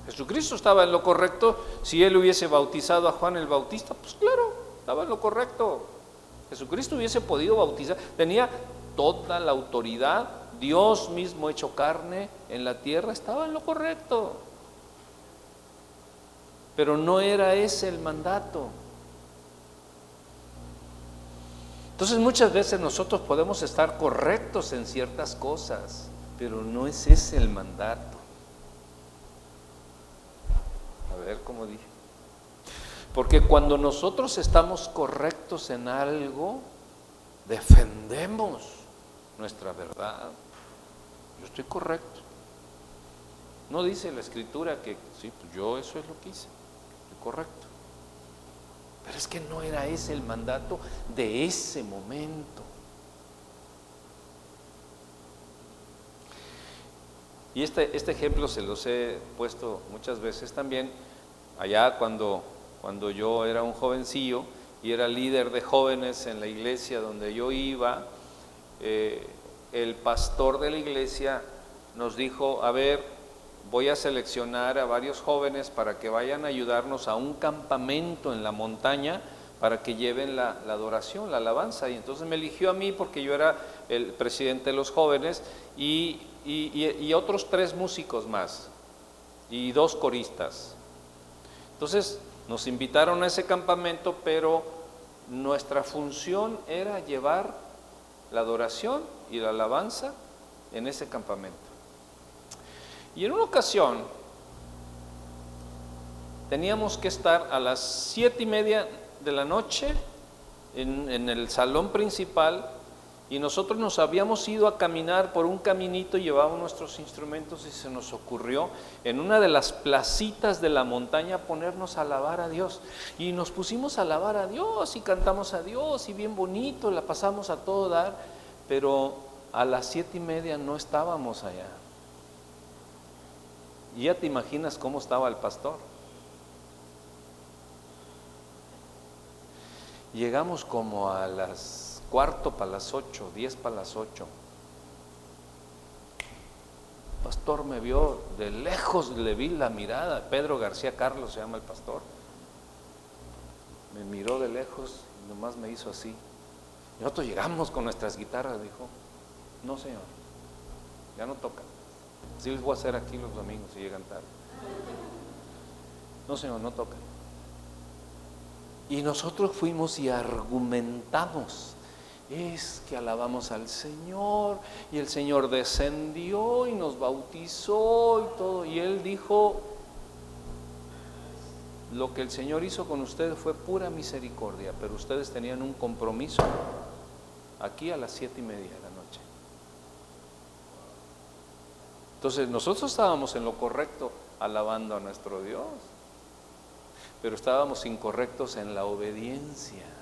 Speaker 1: Jesucristo estaba en lo correcto. Si él hubiese bautizado a Juan el Bautista, pues claro, estaba en lo correcto. Jesucristo hubiese podido bautizar, tenía toda la autoridad, Dios mismo hecho carne en la tierra, estaba en lo correcto. Pero no era ese el mandato. Entonces muchas veces nosotros podemos estar correctos en ciertas cosas, pero no es ese el mandato. Ver cómo dije. Porque cuando nosotros estamos correctos en algo, defendemos nuestra verdad. Yo estoy correcto. No dice la escritura que sí, pues yo eso es lo que hice, estoy correcto. Pero es que no era ese el mandato de ese momento. Y este, este ejemplo se los he puesto muchas veces también allá cuando cuando yo era un jovencillo y era líder de jóvenes en la iglesia donde yo iba, eh, el pastor de la iglesia nos dijo, a ver, voy a seleccionar a varios jóvenes para que vayan a ayudarnos a un campamento en la montaña para que lleven la, adoración, la alabanza. Y entonces me eligió a mí porque yo era el presidente de los jóvenes y, y otros tres músicos más y dos coristas. Entonces nos invitaron a ese campamento, pero nuestra función era llevar la adoración y la alabanza en ese campamento. Y en una ocasión teníamos que estar a las siete y media de la noche en, en el salón principal y nosotros nos habíamos ido a caminar por un caminito, llevábamos nuestros instrumentos y se nos ocurrió en una de las placitas de la montaña ponernos a alabar a Dios. Y nos pusimos a alabar a Dios y cantamos a Dios y bien bonito, la pasamos a todo dar, pero a las siete y media no estábamos allá. Y ya te imaginas cómo estaba el pastor. Llegamos como a las cuarto para las ocho, diez para las ocho. pastor me vio de lejos, le vi la mirada. Pedro García Carlos se llama el pastor. Me miró de lejos y nomás me hizo así. Nosotros llegamos con nuestras guitarras, dijo. No, señor, ya no toca. Sí les voy a hacer aquí los domingos si llegan tarde. No, señor, no toca. Y nosotros fuimos y argumentamos es que alabamos al Señor y el Señor descendió y nos bautizó y todo. Y Él dijo, lo que el Señor hizo con ustedes fue pura misericordia, pero ustedes tenían un compromiso aquí a las siete y media de la noche. Entonces nosotros estábamos en lo correcto alabando a nuestro Dios, pero estábamos incorrectos en la obediencia.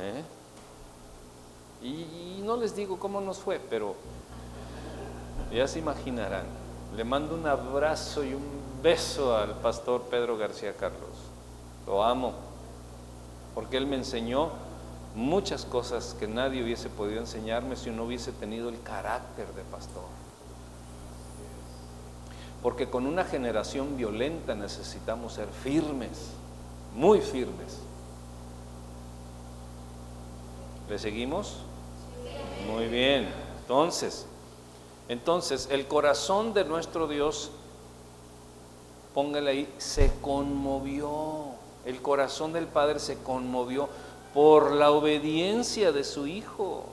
Speaker 1: ¿Eh? Y, no les digo cómo nos fue, pero ya se imaginarán. Le mando un abrazo y un beso al pastor Pedro García Carlos. Lo amo, porque él me enseñó muchas cosas que nadie hubiese podido enseñarme si no hubiese tenido el carácter de pastor. Porque con una generación violenta necesitamos ser firmes, muy firmes. ¿Le seguimos? Muy bien. Entonces, entonces el corazón de nuestro Dios, póngale ahí, se conmovió. El corazón del Padre se conmovió por la obediencia de su Hijo.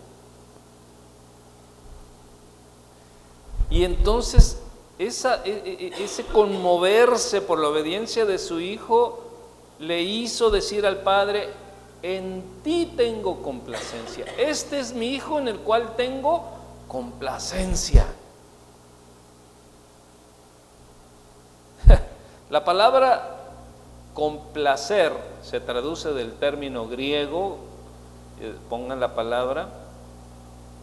Speaker 1: Y entonces esa, e, e, e, ese conmoverse por la obediencia de su Hijo le hizo decir al Padre, en ti tengo complacencia. Este es mi hijo en el cual tengo complacencia. La palabra complacer se traduce del término griego, eh, pongan la palabra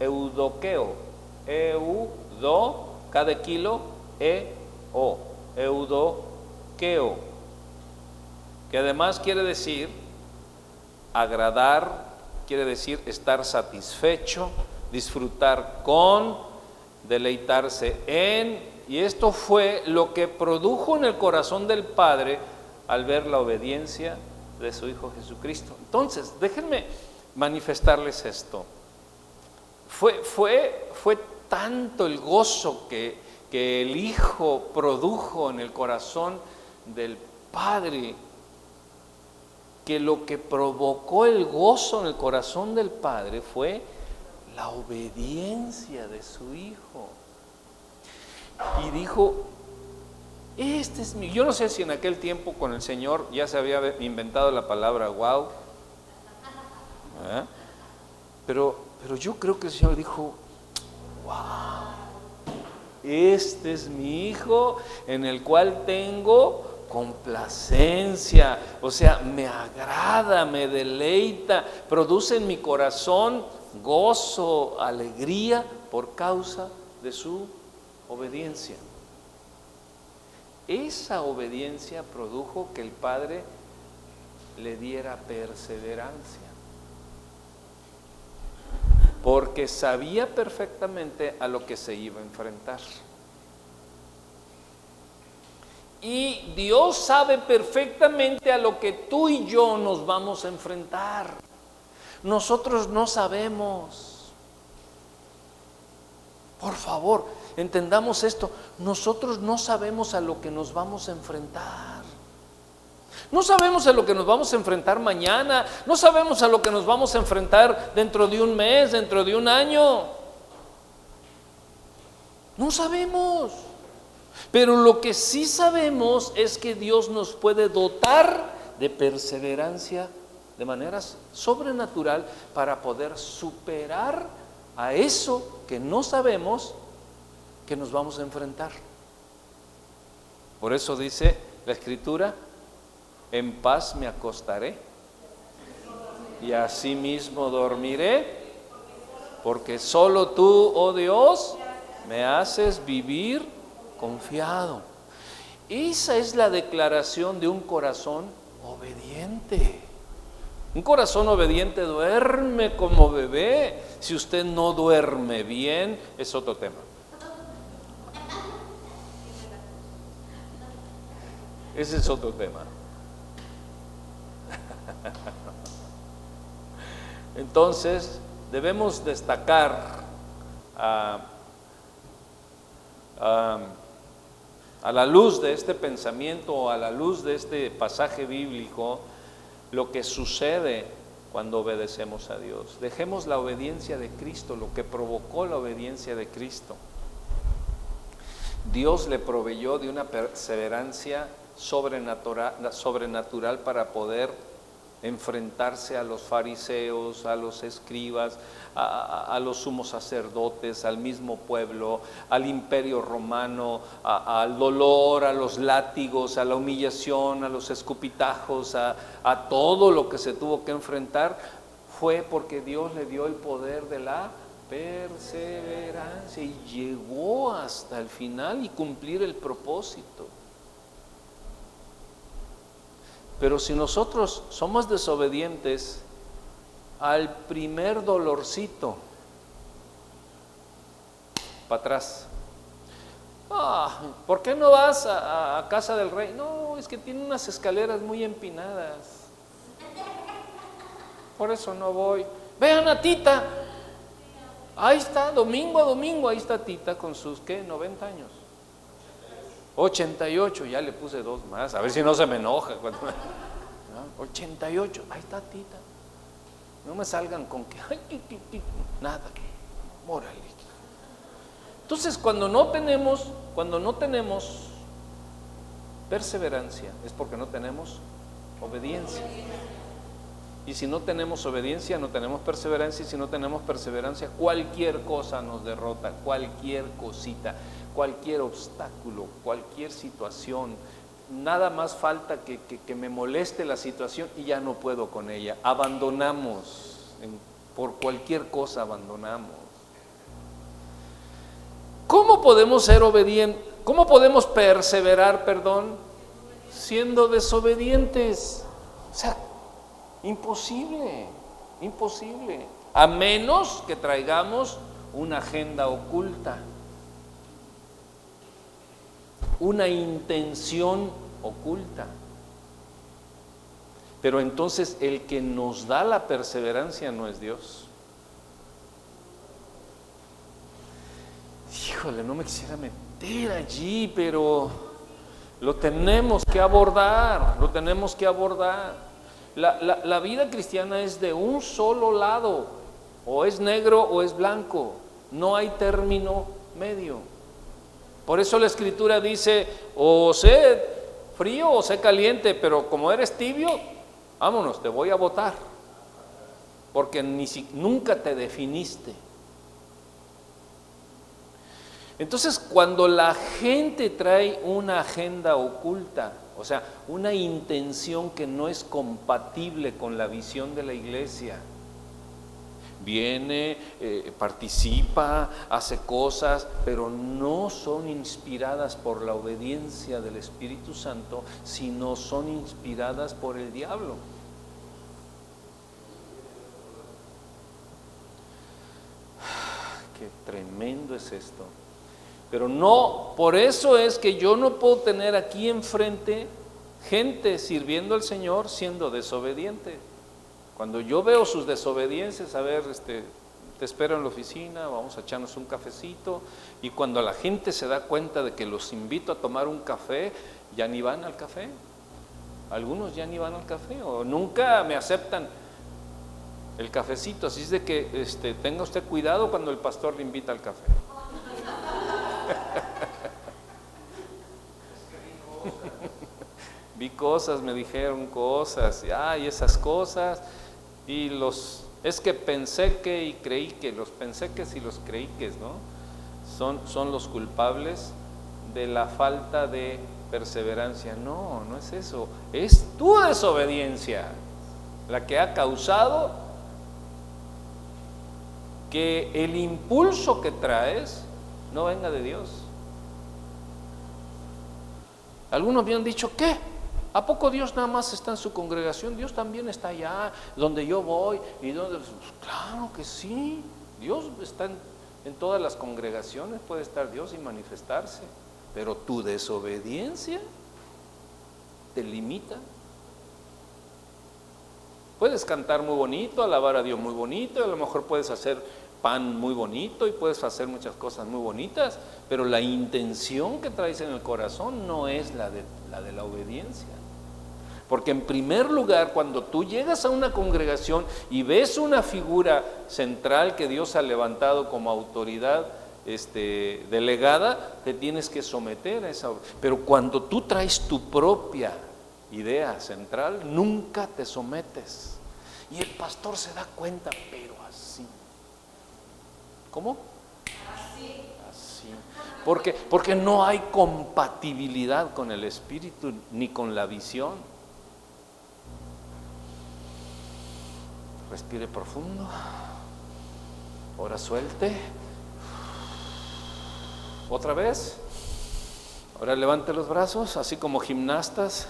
Speaker 1: eudoqueo, eudoqueo. cada kilo, e o, eudo, queo, que además quiere decir agradar, quiere decir estar satisfecho, disfrutar con, deleitarse en, y esto fue lo que produjo en el corazón del Padre al ver la obediencia de su Hijo Jesucristo. Entonces, déjenme manifestarles esto. Fue, fue, fue tanto el gozo que, que el Hijo produjo en el corazón del Padre, que lo que provocó el gozo en el corazón del Padre fue la obediencia de su Hijo. Y dijo, este es mi... Yo no sé si en aquel tiempo con el Señor ya se había inventado la palabra wow, ¿eh? pero, pero yo creo que el Señor dijo, wow, este es mi Hijo en el cual tengo complacencia, o sea, me agrada, me deleita, produce en mi corazón gozo, alegría por causa de su obediencia. Esa obediencia produjo que el Padre le diera perseverancia, porque sabía perfectamente a lo que se iba a enfrentar. Y Dios sabe perfectamente a lo que tú y yo nos vamos a enfrentar. Nosotros no sabemos. Por favor, entendamos esto. Nosotros no sabemos a lo que nos vamos a enfrentar. No sabemos a lo que nos vamos a enfrentar mañana. No sabemos a lo que nos vamos a enfrentar dentro de un mes, dentro de un año. No sabemos. Pero lo que sí sabemos es que Dios nos puede dotar de perseverancia de manera sobrenatural para poder superar a eso que no sabemos que nos vamos a enfrentar. Por eso dice la escritura, en paz me acostaré y asimismo dormiré, porque solo tú, oh Dios, me haces vivir confiado. Esa es la declaración de un corazón obediente. Un corazón obediente duerme como bebé. Si usted no duerme bien, es otro tema. Ese es otro tema. Entonces, debemos destacar a, a la luz de este pensamiento, a la luz de este pasaje bíblico, lo que sucede cuando obedecemos a Dios. Dejemos la obediencia de Cristo, lo que provocó la obediencia de Cristo. Dios le proveyó de una perseverancia sobrenatural para poder enfrentarse a los fariseos, a los escribas, a, los sumos sacerdotes, al mismo pueblo, al imperio romano, al dolor, a los látigos, a la humillación, a los escupitajos, a, a todo lo que se tuvo que enfrentar, fue porque Dios le dio el poder de la perseverancia y llegó hasta el final y cumplir el propósito. Pero si nosotros somos desobedientes al primer dolorcito, para atrás. Ah, ¿por qué no vas a, casa del rey? No, es que tiene unas escaleras muy empinadas. Por eso no voy. Vean a Tita. Ahí está, domingo a domingo, ahí está Tita con sus, ¿qué? 90 años. 88, ya le puse dos más, a ver si no se me enoja. 88, ahí está Tita. No me salgan con que, ay, nada, órale. Entonces, cuando no tenemos, cuando no tenemos perseverancia, es porque no tenemos obediencia. Y si no tenemos obediencia, no tenemos perseverancia. Y si no tenemos perseverancia, cualquier cosa nos derrota, cualquier cosita cualquier obstáculo, cualquier situación. Nada más falta que, me moleste la situación y ya no puedo con ella. Abandonamos, por cualquier cosa abandonamos. ¿Cómo podemos ser obedientes? ¿Cómo podemos perseverar, perdón, siendo desobedientes? O sea, imposible, imposible. A menos que traigamos una agenda oculta, una intención oculta. Pero entonces el que nos da la perseverancia no es Dios. Híjole, no me quisiera meter allí, pero lo tenemos que abordar, lo tenemos que abordar. La, la vida cristiana es de un solo lado, o es negro o es blanco, no hay término medio. Por eso la escritura dice, o sé frío o sé caliente, pero como eres tibio, vámonos, te voy a votar, porque ni nunca te definiste. Entonces, cuando la gente trae una agenda oculta, o sea, una intención que no es compatible con la visión de la iglesia, viene, eh, participa, hace cosas, pero no son inspiradas por la obediencia del Espíritu Santo, sino son inspiradas por el diablo. Qué tremendo es esto. Pero no, por eso es que yo no puedo tener aquí enfrente gente sirviendo al Señor siendo desobediente. Cuando yo veo sus desobediencias, a ver, este, te espero en la oficina, vamos a echarnos un cafecito, y cuando la gente se da cuenta de que los invito a tomar un café, ya ni van al café. Algunos ya ni van al café o nunca me aceptan el cafecito, así es de que este, tenga usted cuidado cuando el pastor le invita al café. Vi cosas, me dijeron cosas, y ay, esas cosas, y los, es que pensé que y creí que, los pensé que y los creí que, ¿no? Son, son los culpables de la falta de perseverancia. No, no es eso, es tu desobediencia la que ha causado que el impulso que traes no venga de Dios. Algunos me han dicho, ¿qué? ¿A poco Dios nada más está en su congregación? Dios también está allá, donde yo voy. y donde... Pues, claro que sí, Dios está en, todas las congregaciones, puede estar Dios y manifestarse, pero tu desobediencia te limita. Puedes cantar muy bonito, alabar a Dios muy bonito, a lo mejor puedes hacer pan muy bonito y puedes hacer muchas cosas muy bonitas, pero la intención que traes en el corazón no es la, de la obediencia. Porque en primer lugar, cuando tú llegas a una congregación y ves una figura central que Dios ha levantado como autoridad este, delegada, te tienes que someter a esa. Pero cuando tú traes tu propia idea central, nunca te sometes. Y el pastor se da cuenta, pero ¿Cómo? Así. Así. Porque, porque no hay compatibilidad con el espíritu ni con la visión. Respire profundo. Ahora suelte. Otra vez. Ahora levante los brazos, así como gimnastas.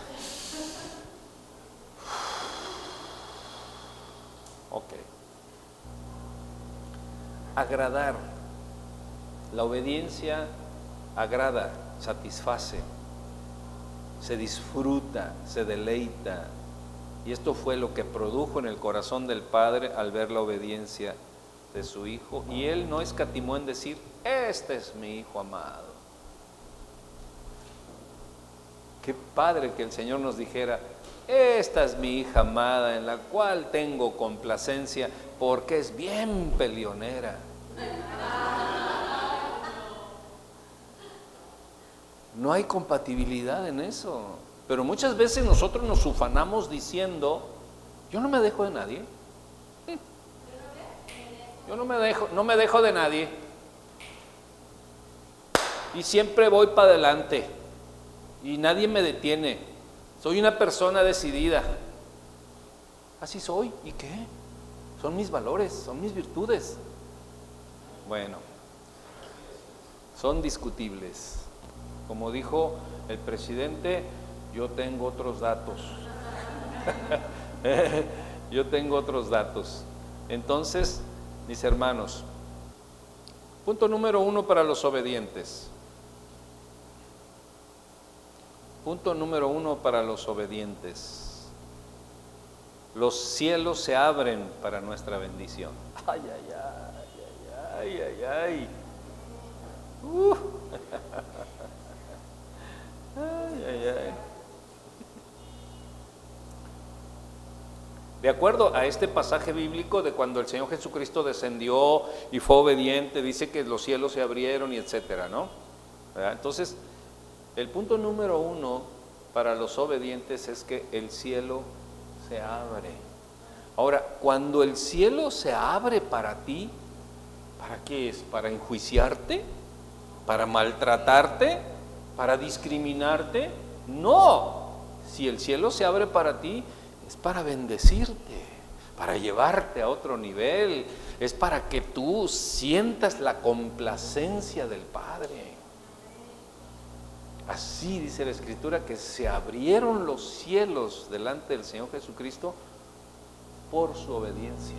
Speaker 1: agradar. La obediencia agrada, satisface, se disfruta, se deleita. Y esto fue lo que produjo en el corazón del Padre al ver la obediencia de su Hijo. Y Él no escatimó en decir, este es mi Hijo amado. Qué padre que el Señor nos dijera, esta es mi hija amada en la cual tengo complacencia porque es bien peleonera. No hay compatibilidad en eso. Pero muchas veces nosotros nos ufanamos diciendo, yo no me dejo de nadie. Yo no me dejo, no me dejo de nadie. Y siempre voy para adelante. Y nadie me detiene. Soy una persona decidida. Así soy. ¿Y qué? Son mis valores, son mis virtudes. Bueno, son discutibles. Como dijo el presidente, yo tengo otros datos. yo tengo otros datos. Entonces, mis hermanos, punto número uno para los obedientes. Punto número uno para los obedientes. Los cielos se abren para nuestra bendición. Ay, ay, ay, ay, ay, ay. Uh. ay, ay, ay. De acuerdo a este pasaje bíblico de cuando el Señor Jesucristo descendió y fue obediente, dice que los cielos se abrieron y etcétera, ¿no? Entonces, el punto número uno para los obedientes es que el cielo se abre. Ahora, cuando el cielo se abre para ti, ¿para qué es? ¿Para enjuiciarte? ¿Para maltratarte? ¿Para discriminarte? No. Si el cielo se abre para ti, es para bendecirte, para llevarte a otro nivel, es para que tú sientas la complacencia del Padre. Así dice la Escritura que se abrieron los cielos delante del Señor Jesucristo por su obediencia.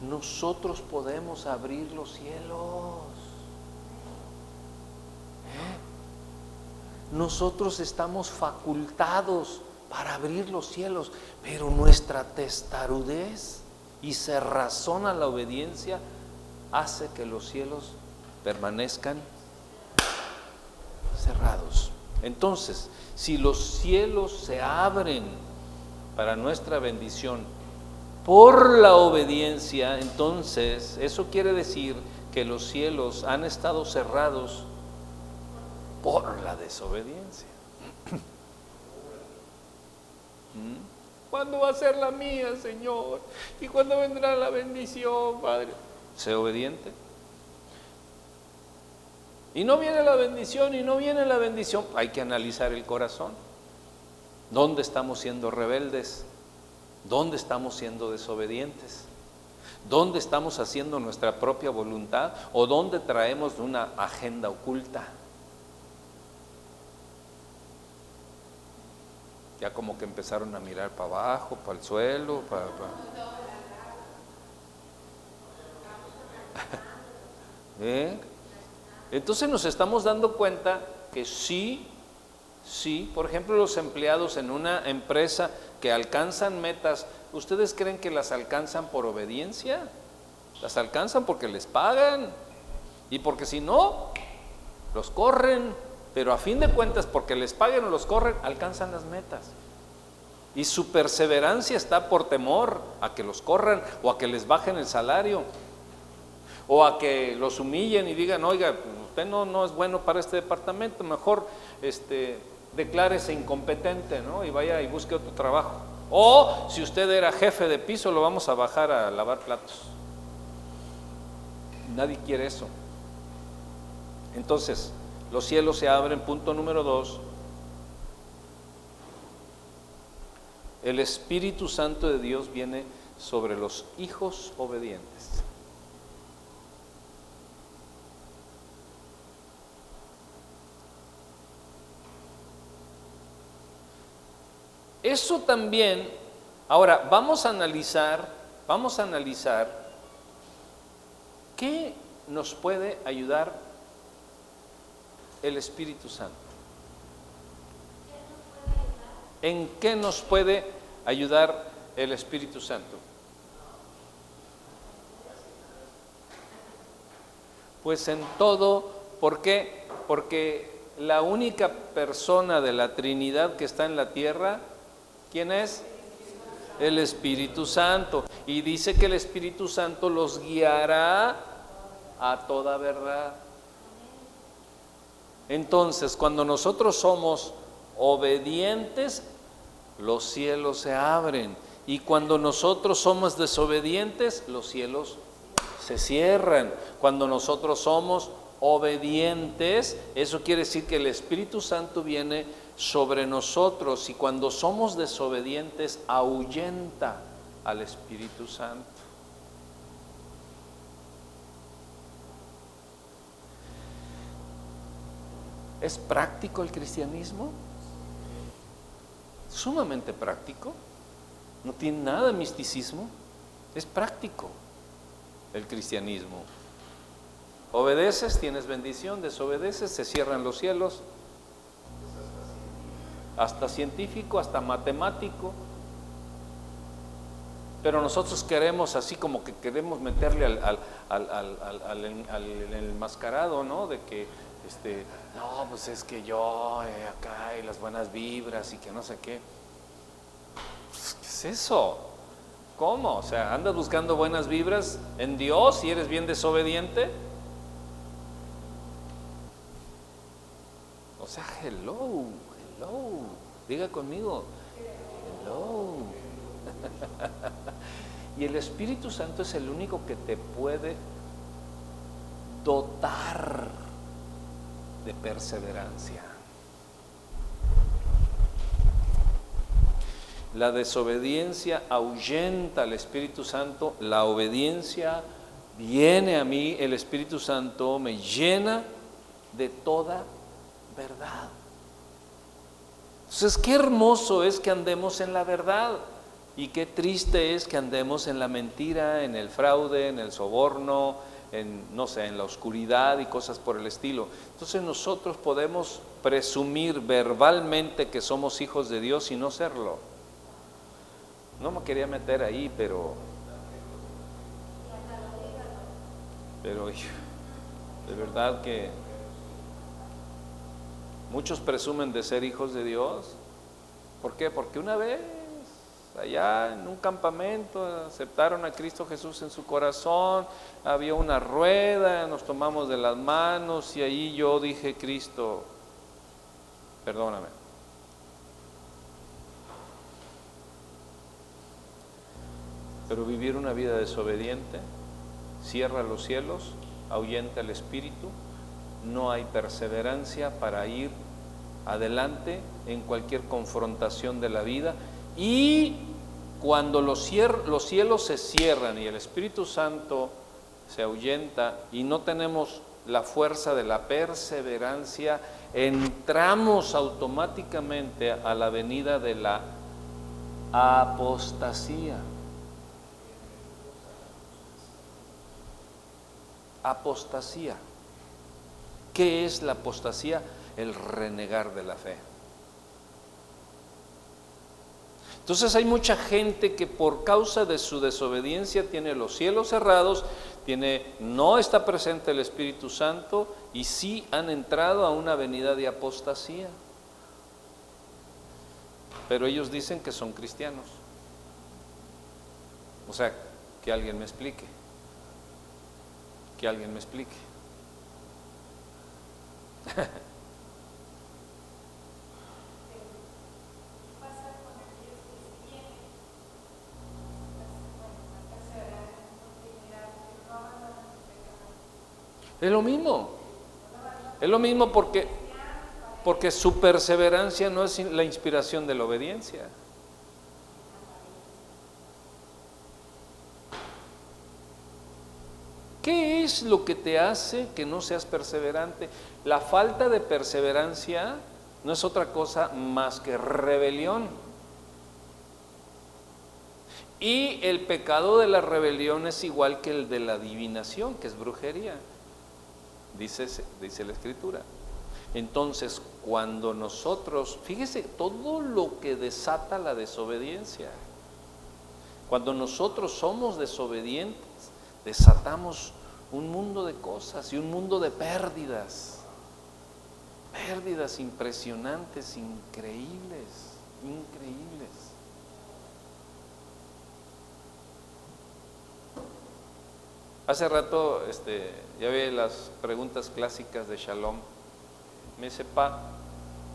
Speaker 1: Nosotros podemos abrir los cielos. ¿Eh? Nosotros estamos facultados para abrir los cielos, pero nuestra testarudez y cerrazón a la obediencia hace que los cielos permanezcan cerrados. Entonces, si los cielos se abren para nuestra bendición por la obediencia, entonces eso quiere decir que los cielos han estado cerrados por la desobediencia. ¿Mm? ¿Cuándo va a ser la mía, Señor? ¿Y cuándo vendrá la bendición, Padre? Sé obediente. Y no viene la bendición y no viene la bendición. Hay que analizar el corazón. ¿Dónde estamos siendo rebeldes? ¿Dónde estamos siendo desobedientes? ¿Dónde estamos haciendo nuestra propia voluntad? ¿O dónde traemos una agenda oculta? Como que empezaron a mirar para abajo, para el suelo, para... ¿Eh? Entonces nos estamos dando cuenta que sí, sí, por ejemplo los empleados en una empresa que alcanzan metas, ¿ustedes creen que las alcanzan por obediencia? Las alcanzan porque les pagan y porque si no, los corren pero a fin de cuentas, porque les paguen o los corren, alcanzan las metas. Y su perseverancia está por temor a que los corran o a que les bajen el salario o a que los humillen y digan, oiga, usted no, no es bueno para este departamento, mejor este, declárese incompetente ¿no? y vaya y busque otro trabajo. O si usted era jefe de piso, lo vamos a bajar a lavar platos. Nadie quiere eso. Entonces, los cielos se abren, punto número dos. El Espíritu Santo de Dios viene sobre los hijos obedientes. Eso también, ahora vamos a analizar, vamos a analizar qué nos puede ayudar el Espíritu Santo? ¿En qué nos puede ayudar el Espíritu Santo? Pues en todo, ¿por qué? Porque la única persona de la Trinidad que está en la tierra, ¿quién es? El Espíritu Santo. Y dice que el Espíritu Santo los guiará a toda verdad. Entonces, cuando nosotros somos obedientes, los cielos se abren. Y cuando nosotros somos desobedientes, los cielos se cierran. Cuando nosotros somos obedientes, eso quiere decir que el Espíritu Santo viene sobre nosotros y cuando somos desobedientes ahuyenta al Espíritu Santo. ¿Es práctico el cristianismo? Sumamente práctico. No tiene nada de misticismo. Es práctico el cristianismo. Obedeces, tienes bendición, desobedeces, se cierran los cielos. Hasta científico, hasta matemático. Pero nosotros queremos, así como que queremos meterle al, al, enmascarado, ¿no? De que, este, no, pues es que yo eh, acá y las buenas vibras y que no sé qué. ¿Qué es eso? ¿Cómo? O sea, andas buscando buenas vibras en Dios y eres bien desobediente. O sea, hello, hello. Diga conmigo, hello. y el Espíritu Santo es el único que te puede dotar de perseverancia. La desobediencia ahuyenta al Espíritu Santo, la obediencia viene a mí, el Espíritu Santo me llena de toda verdad. Entonces, qué hermoso es que andemos en la verdad y qué triste es que andemos en la mentira, en el fraude, en el soborno, en, no sé, en la oscuridad y cosas por el estilo. Entonces nosotros podemos presumir verbalmente que somos hijos de Dios y no serlo. No me quería meter ahí, pero... Pero de verdad que muchos presumen de ser hijos de Dios. ¿Por qué? Porque una vez allá en un campamento aceptaron a Cristo Jesús en su corazón, había una rueda, nos tomamos de las manos y ahí yo dije, Cristo, perdóname. Pero vivir una vida desobediente cierra los cielos, ahuyenta el espíritu, no hay perseverancia para ir adelante en cualquier confrontación de la vida y cuando los, los cielos se cierran y el Espíritu Santo se ahuyenta y no tenemos la fuerza de la perseverancia, entramos automáticamente a la venida de la apostasía. Apostasía. ¿Qué es la apostasía? El renegar de la fe. Entonces hay mucha gente que por causa de su desobediencia tiene los cielos cerrados, tiene, no está presente el Espíritu Santo y sí han entrado a una venida de apostasía. Pero ellos dicen que son cristianos. O sea, que alguien me explique. Que alguien me explique. Es lo mismo. Es lo mismo porque, porque su perseverancia no es la inspiración de la obediencia. ¿Qué es lo que te hace que no seas perseverante? La falta de perseverancia no es otra cosa más que rebelión. Y el pecado de la rebelión es igual que el de la adivinación, que es brujería dice, dice la escritura. Entonces, cuando nosotros, fíjese todo lo que desata la desobediencia, cuando nosotros somos desobedientes, desatamos un mundo de cosas y un mundo de pérdidas, pérdidas impresionantes, increíbles, increíbles. Hace rato este, ya vi las preguntas clásicas de Shalom. Me dice, pa,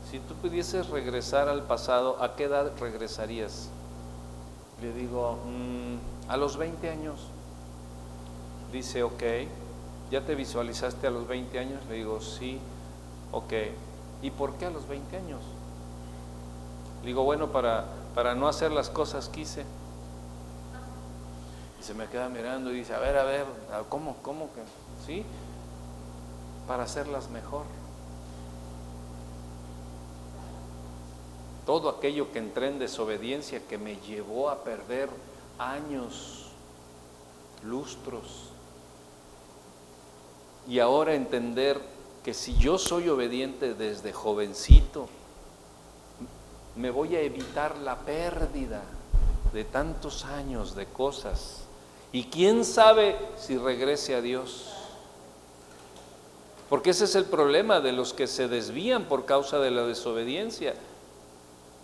Speaker 1: si tú pudieses regresar al pasado, ¿a qué edad regresarías? Le digo, mm, a los 20 años. Dice, ok, ¿ya te visualizaste a los 20 años? Le digo, sí, ok. ¿Y por qué a los 20 años? Le digo, bueno, para, para no hacer las cosas quise. Y se me queda mirando y dice, a ver, a ver, ¿cómo, cómo que? ¿Sí? Para hacerlas mejor. todo aquello que entré en desobediencia que me llevó a perder años, lustros. Y ahora entender que si yo soy obediente desde jovencito, me voy a evitar la pérdida de tantos años de cosas. Y quién sabe si regrese a Dios. Porque ese es el problema de los que se desvían por causa de la desobediencia.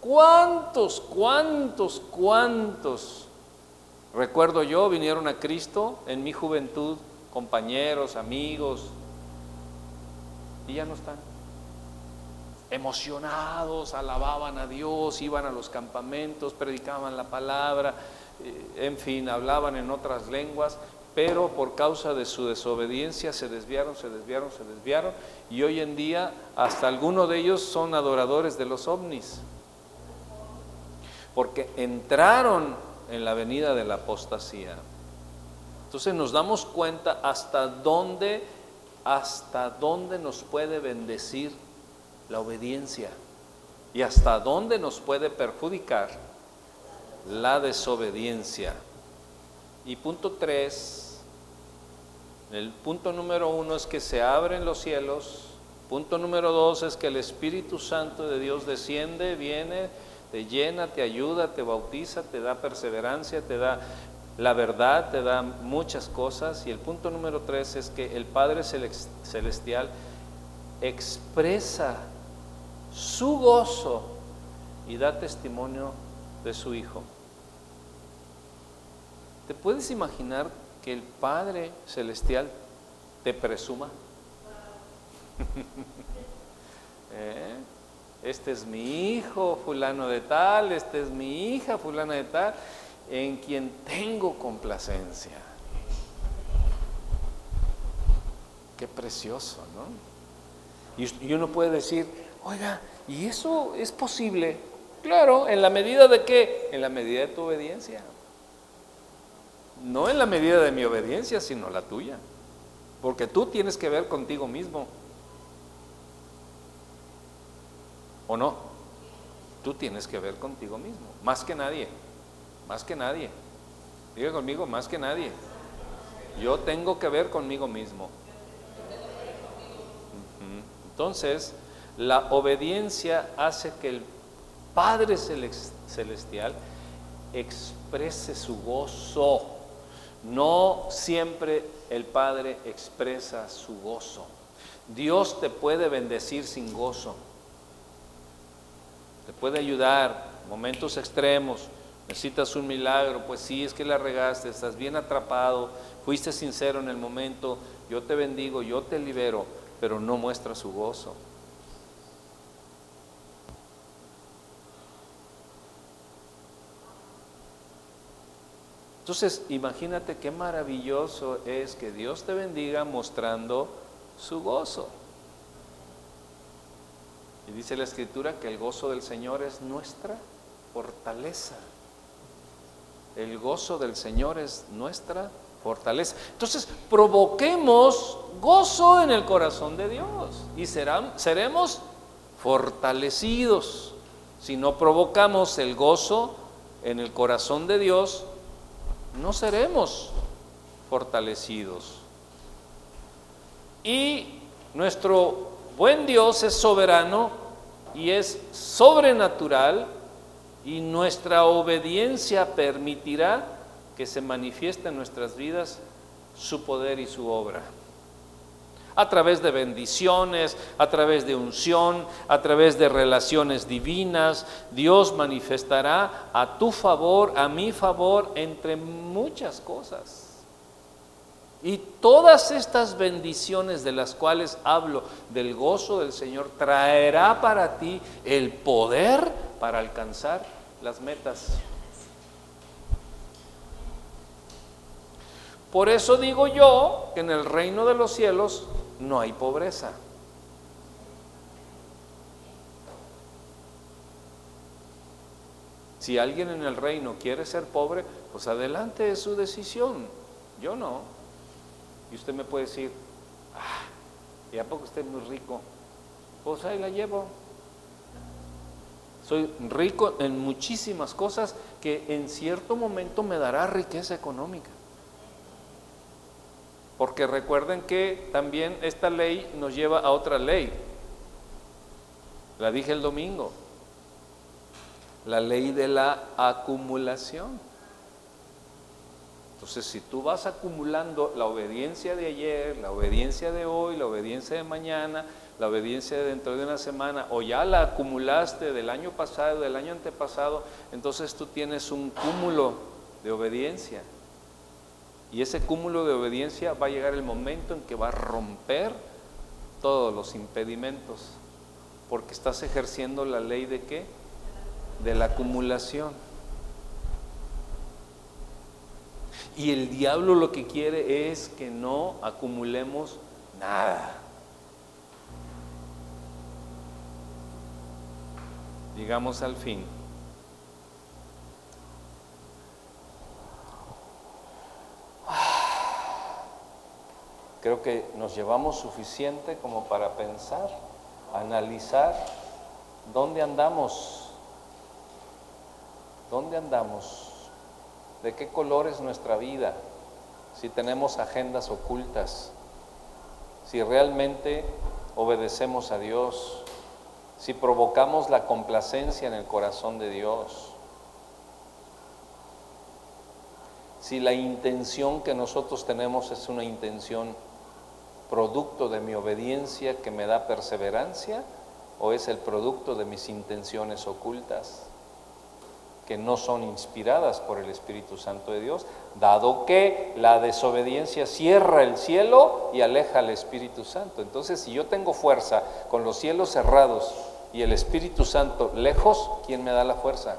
Speaker 1: ¿Cuántos, cuántos, cuántos? Recuerdo yo, vinieron a Cristo en mi juventud, compañeros, amigos, y ya no están emocionados, alababan a Dios, iban a los campamentos, predicaban la palabra, en fin, hablaban en otras lenguas, pero por causa de su desobediencia se desviaron, se desviaron, se desviaron, y hoy en día hasta algunos de ellos son adoradores de los ovnis, porque entraron en la venida de la apostasía. Entonces nos damos cuenta hasta dónde, hasta dónde nos puede bendecir la obediencia y hasta dónde nos puede perjudicar la desobediencia. Y punto tres, el punto número uno es que se abren los cielos. Punto número dos es que el Espíritu Santo de Dios desciende, viene, te llena, te ayuda, te bautiza, te da perseverancia, te da la verdad, te da muchas cosas. Y el punto número tres es que el Padre Celestial expresa su gozo y da testimonio de su Hijo. ¿Te puedes imaginar que el Padre Celestial te presuma? ¿Eh? Este es mi hijo, fulano de tal, este es mi hija, fulana de tal, en quien tengo complacencia. Qué precioso, ¿no? Y, uno puede decir, Oiga, ¿y eso es posible? Claro, en la medida de qué? En la medida de tu obediencia. No en la medida de mi obediencia, sino la tuya. Porque tú tienes que ver contigo mismo. ¿O no? Tú tienes que ver contigo mismo. Más que nadie. Más que nadie. Diga conmigo, más que nadie. Yo tengo que ver conmigo mismo. Entonces, la obediencia hace que el Padre Celestial exprese su gozo. No siempre el Padre expresa su gozo. Dios te puede bendecir sin gozo. Te puede ayudar momentos extremos. Necesitas un milagro, pues sí, es que la regaste, estás bien atrapado, fuiste sincero en el momento, yo te bendigo, yo te libero, pero no muestra su gozo. Entonces, imagínate qué maravilloso es que Dios te bendiga mostrando su gozo. Y dice la escritura que el gozo del Señor es nuestra fortaleza. El gozo del Señor es nuestra fortaleza. Entonces, provoquemos gozo en el corazón de Dios y seremos fortalecidos. Si no provocamos el gozo en el corazón de Dios, no seremos fortalecidos. Y nuestro buen Dios es soberano y es sobrenatural y nuestra obediencia permitirá que se manifieste en nuestras vidas su poder y su obra a través de bendiciones, a través de unción, a través de relaciones divinas. Dios manifestará a tu favor, a mi favor, entre muchas cosas. Y todas estas bendiciones de las cuales hablo, del gozo del Señor, traerá para ti el poder para alcanzar las metas. Por eso digo yo que en el reino de los cielos no hay pobreza. Si alguien en el reino quiere ser pobre, pues adelante es su decisión. Yo no. Y usted me puede decir, ah, ¿y a poco usted es muy rico? Pues ahí la llevo. Soy rico en muchísimas cosas que en cierto momento me dará riqueza económica. Porque recuerden que también esta ley nos lleva a otra ley. La dije el domingo. La ley de la acumulación. Entonces, si tú vas acumulando la obediencia de ayer, la obediencia de hoy, la obediencia de mañana, la obediencia de dentro de una semana, o ya la acumulaste del año pasado, del año antepasado, entonces tú tienes un cúmulo de obediencia. Y ese cúmulo de obediencia va a llegar el momento en que va a romper todos los impedimentos, porque estás ejerciendo la ley de qué? De la acumulación. Y el diablo lo que quiere es que no acumulemos nada. Llegamos al fin. Creo que nos llevamos suficiente como para pensar, analizar dónde andamos, dónde andamos, de qué color es nuestra vida, si tenemos agendas ocultas, si realmente obedecemos a Dios, si provocamos la complacencia en el corazón de Dios, si la intención que nosotros tenemos es una intención producto de mi obediencia que me da perseverancia o es el producto de mis intenciones ocultas que no son inspiradas por el Espíritu Santo de Dios, dado que la desobediencia cierra el cielo y aleja al Espíritu Santo. Entonces, si yo tengo fuerza con los cielos cerrados y el Espíritu Santo lejos, ¿quién me da la fuerza?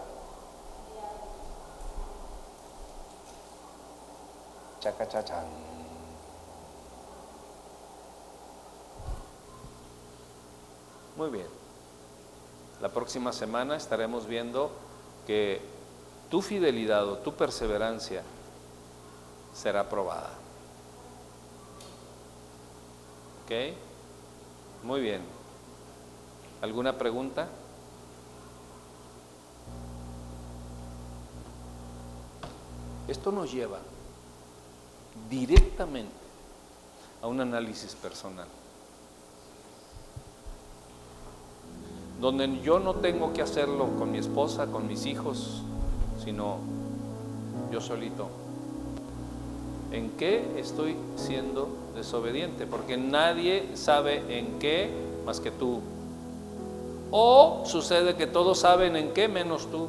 Speaker 1: Muy bien. La próxima semana estaremos viendo que tu fidelidad o tu perseverancia será probada. ¿Ok? Muy bien. ¿Alguna pregunta? Esto nos lleva directamente a un análisis personal. Donde yo no tengo que hacerlo con mi esposa, con mis hijos, sino yo solito. ¿En qué estoy siendo desobediente? Porque nadie sabe en qué más que tú. O sucede que todos saben en qué menos tú.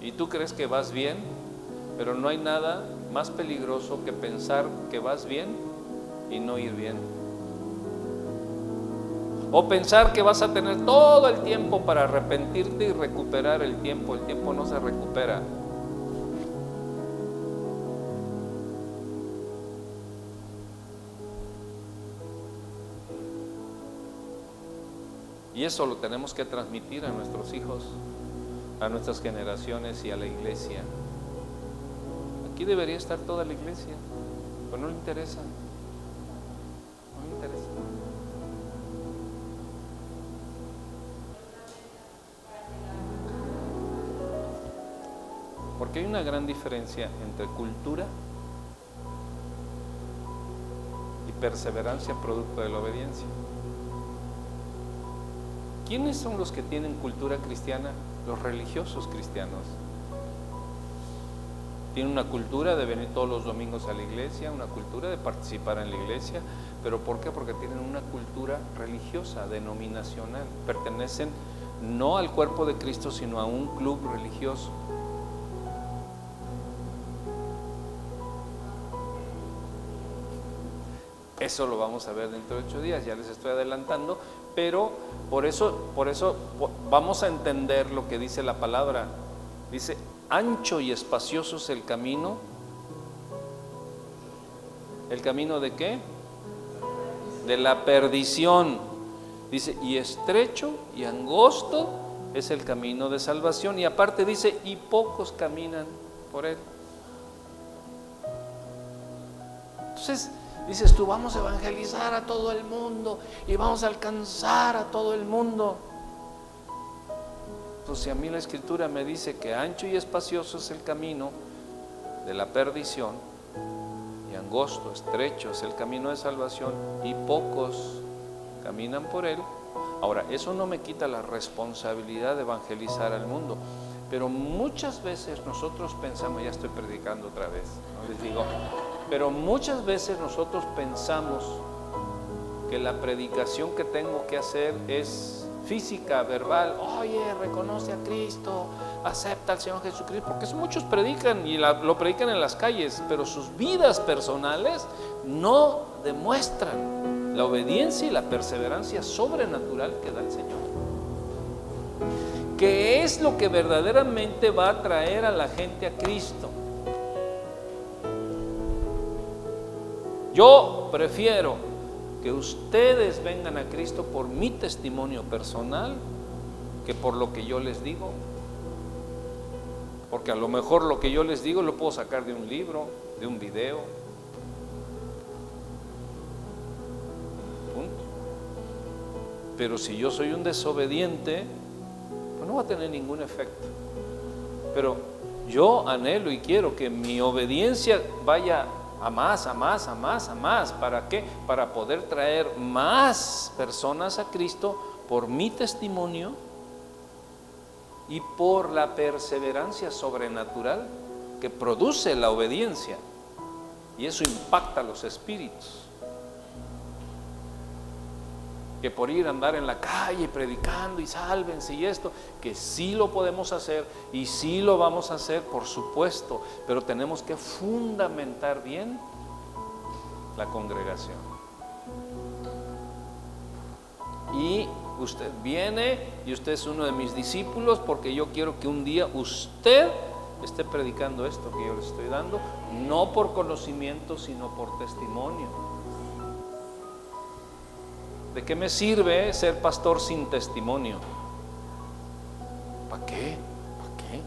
Speaker 1: ¿Mm? Y tú crees que vas bien, pero no hay nada más peligroso que pensar que vas bien y no ir bien. O pensar que vas a tener todo el tiempo para arrepentirte y recuperar el tiempo. El tiempo no se recupera. Y eso lo tenemos que transmitir a nuestros hijos, a nuestras generaciones y a la iglesia. Aquí debería estar toda la iglesia, pero no le interesa. Porque hay una gran diferencia entre cultura y perseverancia producto de la obediencia. ¿Quiénes son los que tienen cultura cristiana? Los religiosos cristianos. Tienen una cultura de venir todos los domingos a la iglesia, una cultura de participar en la iglesia, pero ¿por qué? Porque tienen una cultura religiosa, denominacional. Pertenecen no al cuerpo de Cristo, sino a un club religioso. Eso lo vamos a ver dentro de ocho días, ya les estoy adelantando, pero por eso, por eso vamos a entender lo que dice la palabra. Dice, ancho y espacioso es el camino. ¿El camino de qué? De la perdición. Dice, y estrecho y angosto es el camino de salvación. Y aparte dice, y pocos caminan por él. Entonces, Dices tú, vamos a evangelizar a todo el mundo y vamos a alcanzar a todo el mundo. Pues si a mí la escritura me dice que ancho y espacioso es el camino de la perdición y angosto, estrecho es el camino de salvación y pocos caminan por él. Ahora, eso no me quita la responsabilidad de evangelizar al mundo, pero muchas veces nosotros pensamos, ya estoy predicando otra vez, les digo, pero muchas veces nosotros pensamos que la predicación que tengo que hacer es física, verbal. Oye, reconoce a Cristo, acepta al Señor Jesucristo, porque muchos predican y lo predican en las calles, pero sus vidas personales no demuestran la obediencia y la perseverancia sobrenatural que da el Señor. ¿Qué es lo que verdaderamente va a traer a la gente a Cristo? Yo prefiero que ustedes vengan a Cristo por mi testimonio personal que por lo que yo les digo. Porque a lo mejor lo que yo les digo lo puedo sacar de un libro, de un video. Punto. Pero si yo soy un desobediente, pues no va a tener ningún efecto. Pero yo anhelo y quiero que mi obediencia vaya a más, a más, a más, a más. ¿Para qué? Para poder traer más personas a Cristo por mi testimonio y por la perseverancia sobrenatural que produce la obediencia. Y eso impacta a los espíritus. Que por ir a andar en la calle predicando y sálvense y esto, que sí lo podemos hacer y sí lo vamos a hacer, por supuesto, pero tenemos que fundamentar bien la congregación. Y usted viene y usted es uno de mis discípulos porque yo quiero que un día usted esté predicando esto que yo le estoy dando, no por conocimiento, sino por testimonio. ¿De qué me sirve ser pastor sin testimonio? ¿Para qué? ¿Para qué?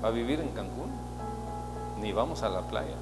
Speaker 1: ¿Para vivir en Cancún? Ni vamos a la playa.